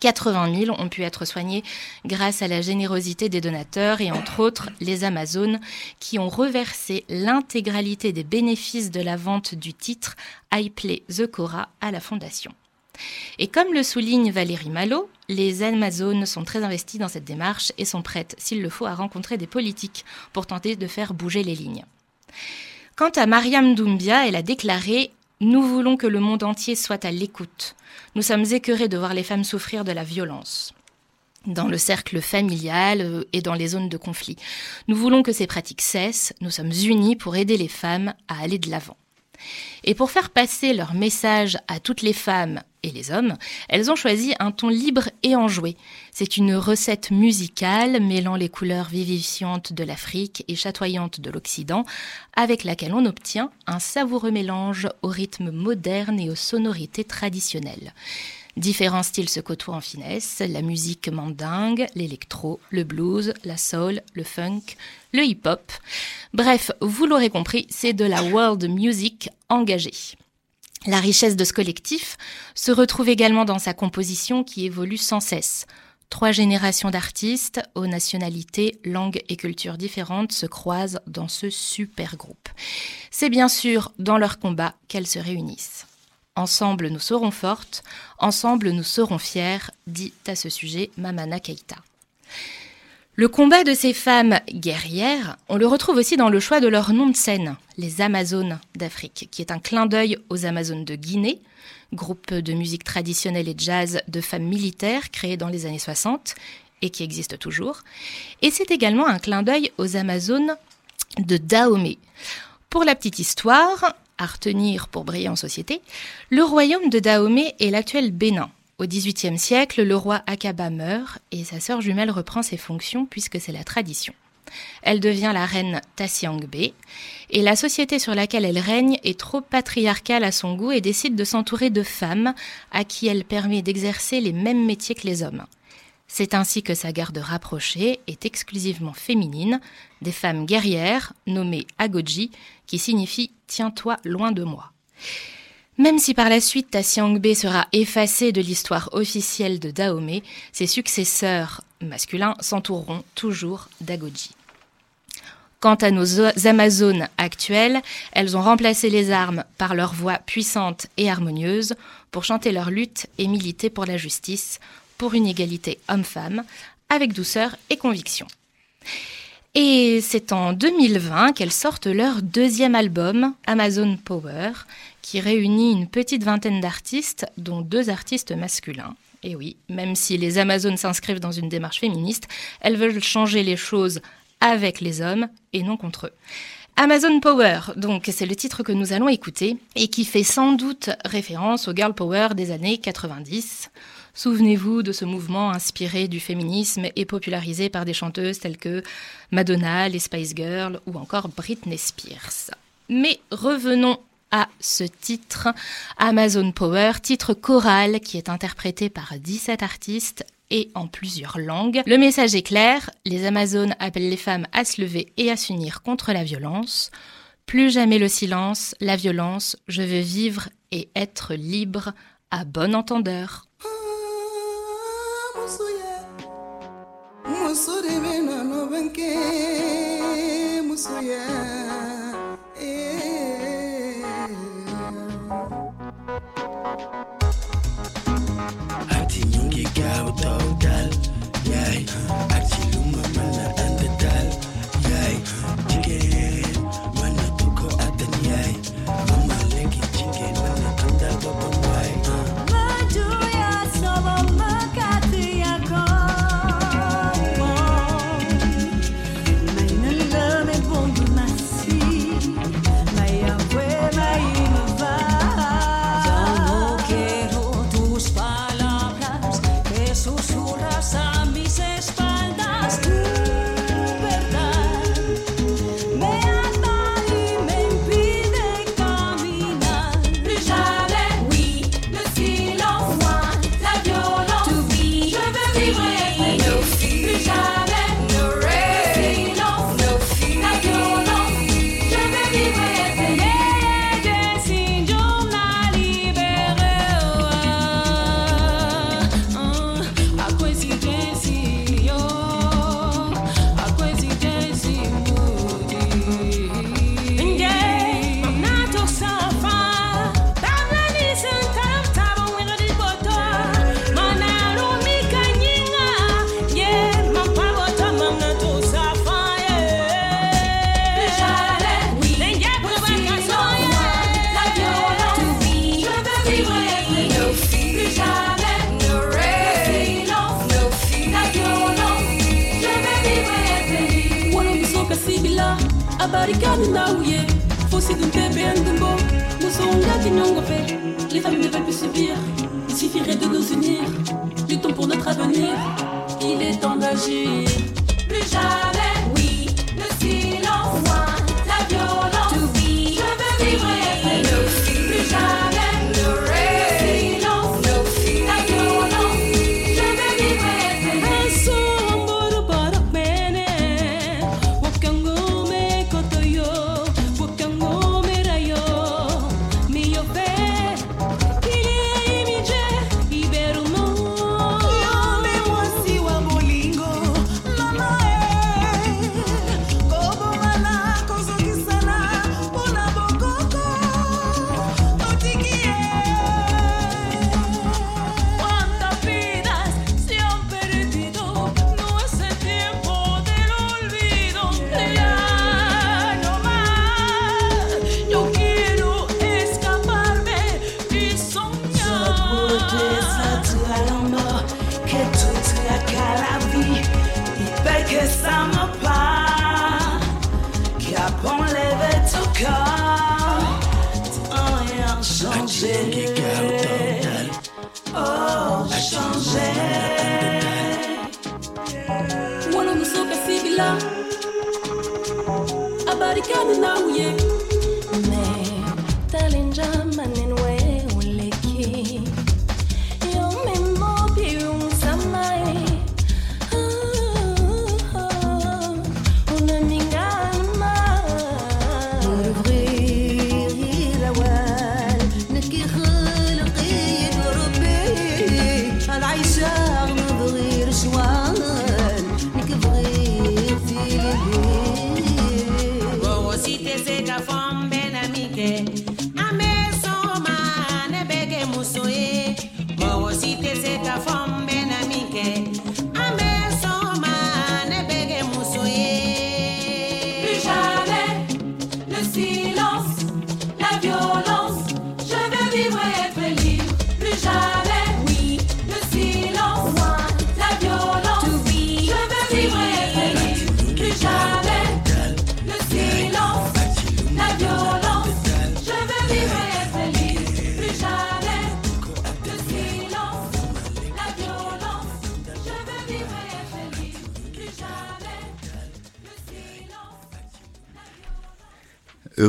80 000 ont pu être soignés grâce à la générosité des donateurs et entre autres les Amazones qui ont reversé l'intégralité des bénéfices de la vente du titre I Play the Cora à la fondation. Et comme le souligne Valérie Malo, les Amazones sont très investies dans cette démarche et sont prêtes, s'il le faut, à rencontrer des politiques pour tenter de faire bouger les lignes. Quant à Mariam Doumbia, elle a déclaré Nous voulons que le monde entier soit à l'écoute. Nous sommes écœurés de voir les femmes souffrir de la violence dans le cercle familial euh, et dans les zones de conflit. Nous voulons que ces pratiques cessent, nous sommes unis pour aider les femmes à aller de l'avant. Et pour faire passer leur message à toutes les femmes et les hommes, elles ont choisi un ton libre et enjoué. C'est une recette musicale mêlant les couleurs vivifiantes de l'Afrique et chatoyantes de l'Occident, avec laquelle on obtient un savoureux mélange au rythme moderne et aux sonorités traditionnelles. Différents styles se côtoient en finesse, la musique mandingue, l'électro, le blues, la soul, le funk, le hip-hop. Bref, vous l'aurez compris, c'est de la world music engagée. La richesse de ce collectif se retrouve également dans sa composition qui évolue sans cesse. Trois générations d'artistes aux nationalités, langues et cultures différentes se croisent dans ce super groupe. C'est bien sûr dans leur combat qu'elles se réunissent. Ensemble nous serons fortes, ensemble nous serons fiers, dit à ce sujet Mamana Keita. Le combat de ces femmes guerrières, on le retrouve aussi dans le choix de leur nom de scène, les Amazones d'Afrique, qui est un clin d'œil aux Amazones de Guinée, groupe de musique traditionnelle et jazz de femmes militaires créé dans les années 60 et qui existe toujours. Et c'est également un clin d'œil aux Amazones de Dahomey. Pour la petite histoire, à retenir pour briller en société, le royaume de Dahomey est l'actuel Bénin. Au XVIIIe siècle, le roi Akaba meurt et sa sœur jumelle reprend ses fonctions puisque c'est la tradition. Elle devient la reine Tassiangbe et la société sur laquelle elle règne est trop patriarcale à son goût et décide de s'entourer de femmes à qui elle permet d'exercer les mêmes métiers que les hommes. C'est ainsi que sa garde rapprochée est exclusivement féminine, des femmes guerrières nommées Agoji, qui signifie Tiens-toi loin de moi. Même si par la suite Tassiangbe sera effacé de l'histoire officielle de Dahomey, ses successeurs masculins s'entoureront toujours d'Agoji. Quant à nos Amazones actuelles, elles ont remplacé les armes par leur voix puissante et harmonieuse pour chanter leur lutte et militer pour la justice, pour une égalité homme-femme, avec douceur et conviction. Et c'est en 2020 qu'elles sortent leur deuxième album, Amazon Power, qui réunit une petite vingtaine d'artistes, dont deux artistes masculins. Et oui, même si les Amazones s'inscrivent dans une démarche féministe, elles veulent changer les choses avec les hommes et non contre eux. Amazon Power, donc c'est le titre que nous allons écouter et qui fait sans doute référence au girl power des années 90. Souvenez-vous de ce mouvement inspiré du féminisme et popularisé par des chanteuses telles que Madonna, les Spice Girls ou encore Britney Spears. Mais revenons à ce titre, Amazon Power, titre choral qui est interprété par 17 artistes et en plusieurs langues. Le message est clair, les Amazones appellent les femmes à se lever et à s'unir contre la violence. Plus jamais le silence, la violence, je veux vivre et être libre à bon entendeur. Acting young, you got dog, gal, yeah. Les femmes ne veulent plus subir. Il suffirait de nous unir. Luttons pour notre avenir. Il est temps d'agir. Plus jamais.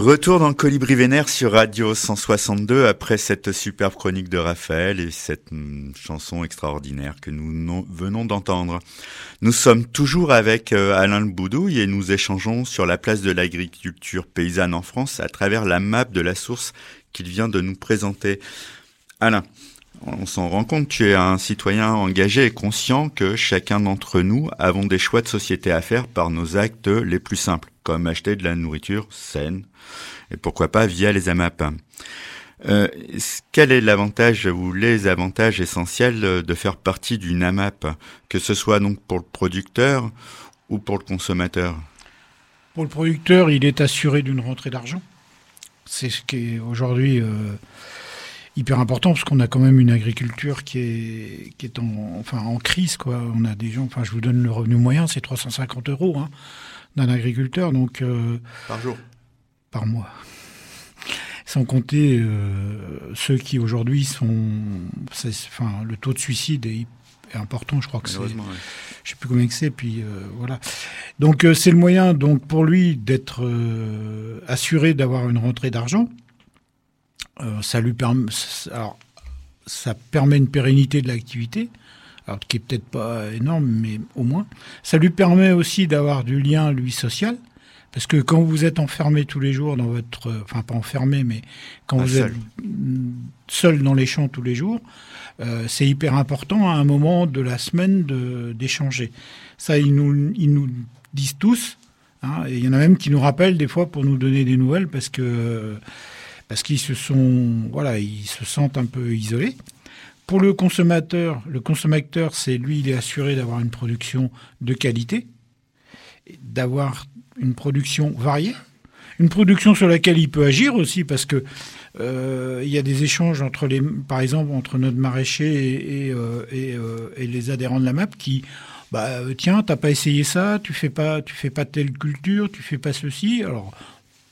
Retour dans Colibri Vénère sur Radio 162 après cette superbe chronique de Raphaël et cette hum, chanson extraordinaire que nous venons d'entendre. Nous sommes toujours avec euh, Alain Le Boudouille et nous échangeons sur la place de l'agriculture paysanne en France à travers la map de la source qu'il vient de nous présenter. Alain, on s'en rend compte, tu es un citoyen engagé et conscient que chacun d'entre nous avons des choix de société à faire par nos actes les plus simples, comme acheter de la nourriture saine, et pourquoi pas via les AMAP. Euh, quel est l'avantage ou les avantages essentiels de faire partie d'une AMAP, que ce soit donc pour le producteur ou pour le consommateur? Pour le producteur, il est assuré d'une rentrée d'argent. C'est ce qui est aujourd'hui euh, hyper important parce qu'on a quand même une agriculture qui est, qui est en, enfin, en crise. Quoi. On a des gens, enfin, je vous donne le revenu moyen, c'est 350 euros hein, d'un agriculteur. Donc, euh, par jour Par mois. Sans compter euh, ceux qui aujourd'hui sont. Enfin, le taux de suicide est, important, je crois que c'est. Je sais plus combien que c'est, puis euh, voilà. Donc c'est le moyen, donc pour lui, d'être assuré d'avoir une rentrée d'argent. Euh, ça lui permet, alors, ça permet une pérennité de l'activité, alors qui est peut-être pas énorme, mais au moins. Ça lui permet aussi d'avoir du lien, lui, social. Parce que quand vous êtes enfermé tous les jours dans votre, enfin pas enfermé, mais quand vous êtes seul dans les champs tous les jours, euh, c'est hyper important à un moment de la semaine d'échanger. Ça, ils nous, ils nous disent tous. Hein, et il y en a même qui nous rappellent des fois pour nous donner des nouvelles parce que parce qu'ils se sont, voilà, ils se sentent un peu isolés. Pour le consommateur, le consommateur, c'est lui, il est assuré d'avoir une production de qualité, d'avoir une production variée, une production sur laquelle il peut agir aussi, parce que euh, il y a des échanges entre les, par exemple, entre notre maraîcher et, euh, euh, et, les adhérents de la MAP qui, bah, tiens, t'as pas essayé ça, tu fais pas, tu fais pas telle culture, tu fais pas ceci. Alors,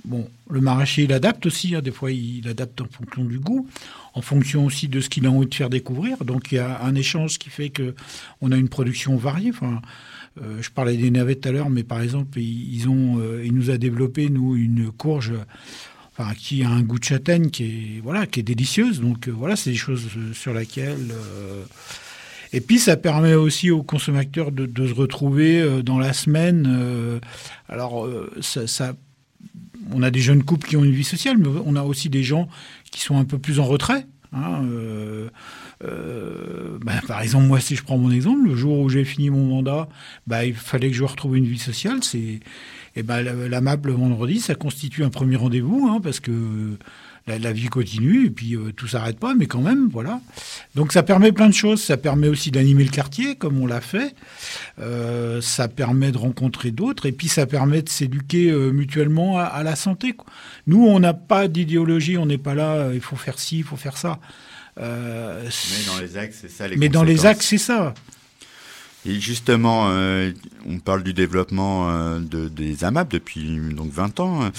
Bon, le maraîcher, il adapte aussi. Hein. des fois, il adapte en fonction du goût, en fonction aussi de ce qu'il a envie de faire découvrir. Donc, il y a un échange qui fait que on a une production variée. Enfin, euh, je parlais des navets tout à l'heure, mais par exemple, ils ont, euh, il nous a développé nous une courge, enfin, qui a un goût de châtaigne qui est, voilà, qui est délicieuse. Donc, euh, voilà, c'est des choses sur lesquelles. Et puis ça permet aussi aux consommateurs de, se retrouver dans la semaine. alors ça, on a des jeunes couples qui ont une vie sociale, mais on a aussi des gens qui sont un peu plus en retrait. Hein, euh, euh, bah, par exemple, moi, si je prends mon exemple, le jour où j'ai fini mon mandat, bah, il fallait que je retrouve une vie sociale. C'est, et eh ben, la, MAP le vendredi, ça constitue un premier rendez-vous, hein, parce que la, vie continue et puis euh, tout s'arrête pas, mais quand même, voilà. Donc ça permet plein de choses. Ça permet aussi d'animer le quartier, comme on l'a fait. Euh, ça permet de rencontrer d'autres et puis ça permet de s'éduquer euh, mutuellement à, la santé. Nous, on n'a pas d'idéologie, on n'est pas là, il faut faire ci, il faut faire ça. mais dans les axes, c'est ça. Les mais dans les axes, c'est ça. Et justement, on parle du développement de, des AMAP depuis donc 20 ans.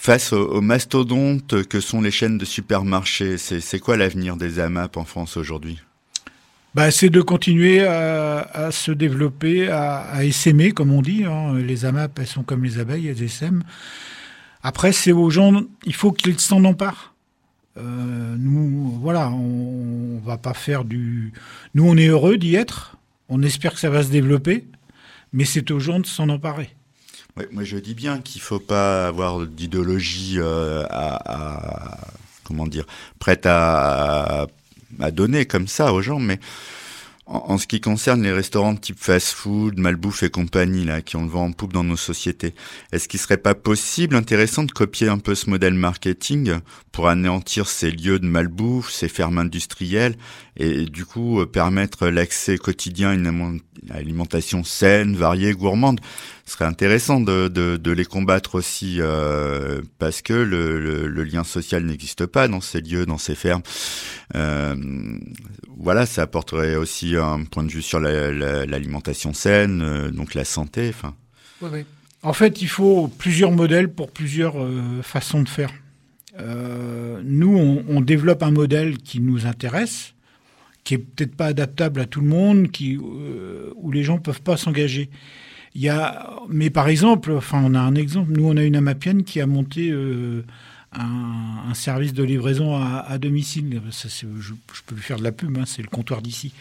Face aux, mastodontes que sont les chaînes de supermarchés, c'est quoi l'avenir des AMAP en France aujourd'hui? Bah, c'est de continuer à, se développer, à, à, essaimer, comme on dit. Hein. Les AMAP, elles sont comme les abeilles, elles essaiment. Après, c'est aux gens, il faut qu'ils s'en emparent. Euh, nous, voilà, on, on, va pas faire du. Nous, on est heureux d'y être. On espère que ça va se développer, mais c'est aux gens de s'en emparer moi, je dis bien qu'il faut pas avoir d'idéologie euh, à, comment dire prête à, à, donner comme ça aux gens, mais en, ce qui concerne les restaurants type fast-food, malbouffe et compagnie là, qui ont le vent en poupe dans nos sociétés, est-ce qu'il serait pas possible, intéressant de copier un peu ce modèle marketing pour anéantir ces lieux de malbouffe, ces fermes industrielles, et du coup euh, permettre l'accès quotidien à une alimentation saine, variée, gourmande? Ce serait intéressant de, les combattre aussi euh, parce que le, lien social n'existe pas dans ces lieux, dans ces fermes. Euh, voilà, ça apporterait aussi un point de vue sur l'alimentation saine, euh, donc la santé. En fait, il faut plusieurs modèles pour plusieurs façons de faire. nous, on, on, développe un modèle qui nous intéresse, qui est peut-être pas adaptable à tout le monde, qui, où les gens peuvent pas s'engager Il y a, mais par exemple, enfin, on a un exemple. Nous, on a une amapienne qui a monté euh, un, service de livraison à, domicile. Ça, je, je peux lui faire de la pub. hein, c'est le comptoir d'ici.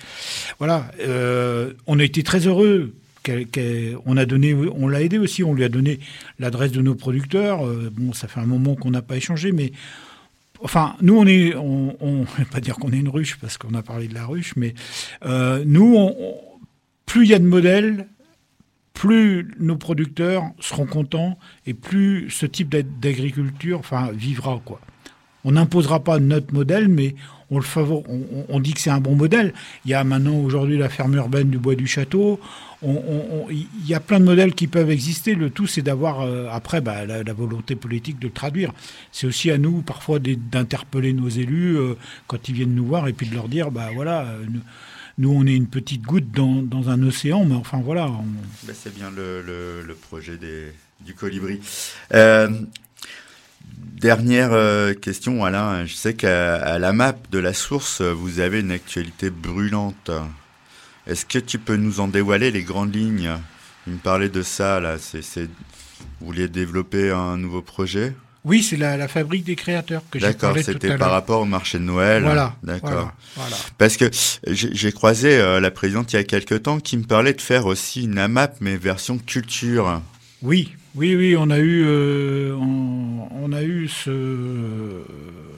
Voilà. euh, on a été très heureux. qu'elle- on a donné, on l'a aidé aussi. On lui a donné l'adresse de nos producteurs. Euh, bon, ça fait un moment qu'on n'a pas échangé, mais Enfin, nous, on est, on, on pas dire qu'on est une ruche parce qu'on a parlé de la ruche, mais nous, plus il y a de modèles, plus nos producteurs seront contents et plus ce type d'a- d'agriculture, vivra quoi. On n'imposera pas notre modèle, mais on le favor, on, dit que c'est un bon modèle. Il y a maintenant aujourd'hui la ferme urbaine du bois du château. On- il y a plein de modèles qui peuvent exister. Le tout, c'est d'avoir euh, après bah, la, volonté politique de le traduire. C'est aussi à nous parfois d'interpeller nos élus euh, quand ils viennent nous voir et puis de leur dire bah voilà, euh, nous, on est une petite goutte dans, dans un océan, mais enfin voilà. on- Ben, c'est bien le, le- projet des, du colibri. Euh, dernière euh, question, Alain. Je sais qu'à la map de la source, vous avez une actualité brûlante. Est-ce que tu peux nous en dévoiler les grandes lignes? Il me parlait de ça, là. C'est- Vous vouliez développer un nouveau projet? Oui, c'est la, la fabrique des créateurs que j'ai D'accord, parlé tout à c'était par rapport au marché de Noël. Voilà. D'accord. Voilà, voilà. Parce que j'ai croisé euh, la présidente il y a quelques temps qui me parlait de faire aussi une AMAP, mais version culture. Oui, oui, oui, on a eu, euh, on, on a eu ce,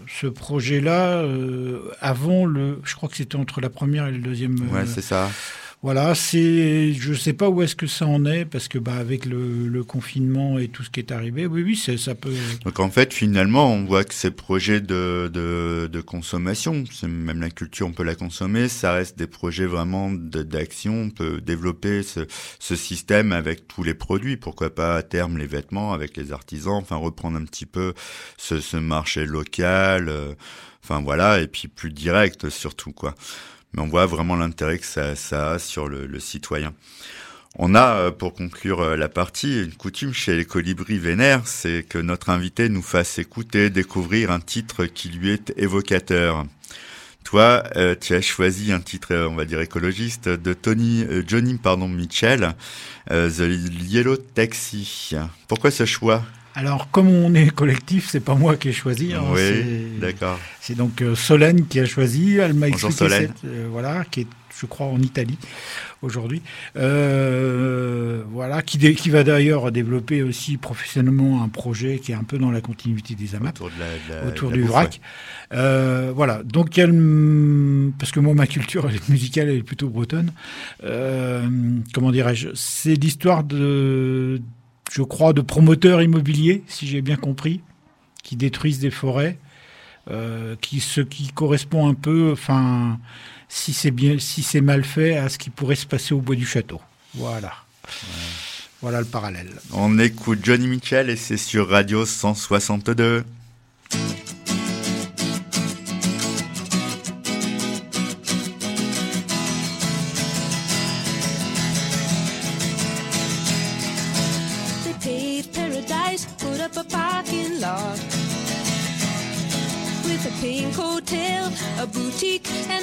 ce projet-là euh, avant le. Je crois que c'était entre la première et le deuxième. Ouais, c'est ça. Voilà, c'est. Je sais pas où est-ce que ça en est parce que bah avec le, le confinement et tout ce qui est arrivé, oui, oui, c'est- ça peut. Donc en fait, finalement, on voit que ces projets de, de, de consommation, c'est même la culture, on peut la consommer, ça reste des projets vraiment d'action. On peut développer ce, ce système avec tous les produits. Pourquoi pas à terme les vêtements avec les artisans. Enfin, reprendre un petit peu ce, ce marché local. euh, enfin voilà, et puis plus direct surtout quoi. Mais on voit vraiment l'intérêt que ça, a sur le, citoyen. On a, euh, pour conclure euh, la partie, une coutume chez les colibris vénères, c'est que notre invité nous fasse écouter, découvrir un titre qui lui est évocateur. Toi, euh, tu as choisi un titre, on va dire écologiste, de Tony, Johnny, pardon, Mitchell, The Yellow Taxi. Pourquoi ce choix? Alors, comme on est collectif, c'est pas moi qui ai choisi. hein, Oui, d'accord. C'est donc euh, Solène qui a choisi. Elle m'a expliqué Solène. cette, euh, voilà, qui est, je crois, en Italie aujourd'hui. Euh, voilà, qui, dé- qui va d'ailleurs développer aussi professionnellement un projet qui est un peu dans la continuité des AMAP Autour, de la, de la- autour de la du bouffe, vrac. Euh, voilà. Donc, elle, parce que moi, ma culture musicale, elle est plutôt bretonne. Euh, comment dirais-je? C'est l'histoire de, je crois, de promoteurs immobiliers, si j'ai bien compris, qui détruisent des forêts, euh, qui ce qui correspond un peu, enfin, si c'est bien, si c'est mal fait, à ce qui pourrait se passer au bois du château. Voilà. Voilà le parallèle. On écoute Johnny Mitchell et c'est sur Radio 162.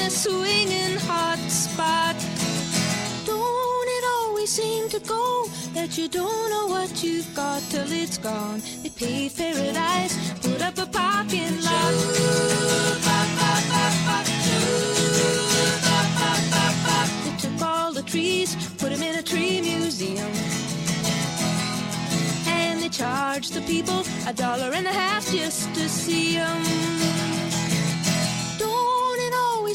A swinging hot spot. Don't it always seem to go that you don't know what you've got till it's gone? They paved paradise, put up a parking lot. They took all the trees, put them in a tree museum. And they charge the people a dollar and a half just to see 'em.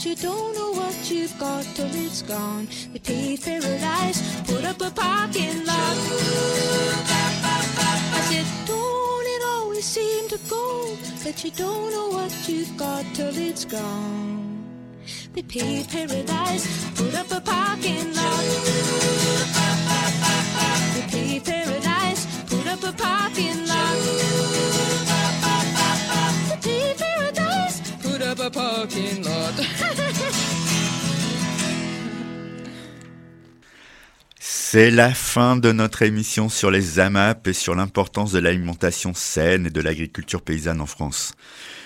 That you don't know what you've got till it's gone. They paved paradise, put up a parking lot. I said, don't it always seem to go that you don't know what you've got till it's gone. They paved paradise, put up a parking lot. They paved paradise, put up a parking lot. C'est la fin de notre émission sur les AMAP et sur l'importance de l'alimentation saine et de l'agriculture paysanne en France.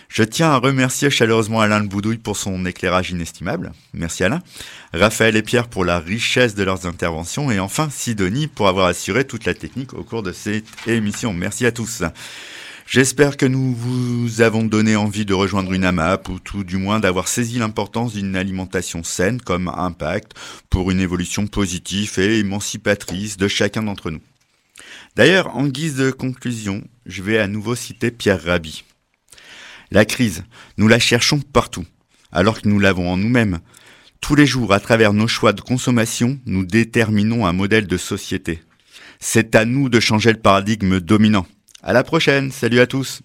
Je tiens à remercier chaleureusement Alain Le Boudouille pour son éclairage inestimable. Merci Alain. Raphaël et Pierre pour la richesse de leurs interventions et enfin Sidonie pour avoir assuré toute la technique au cours de cette émission. Merci à tous. J'espère que nous vous avons donné envie de rejoindre une AMAP ou tout du moins d'avoir saisi l'importance d'une alimentation saine comme impact pour une évolution positive et émancipatrice de chacun d'entre nous. D'ailleurs, en guise de conclusion, je vais à nouveau citer Pierre Rabhi. La crise, nous la cherchons partout, alors que nous l'avons en nous-mêmes. Tous les jours, à travers nos choix de consommation, nous déterminons un modèle de société. C'est à nous de changer le paradigme dominant. À la prochaine, salut à tous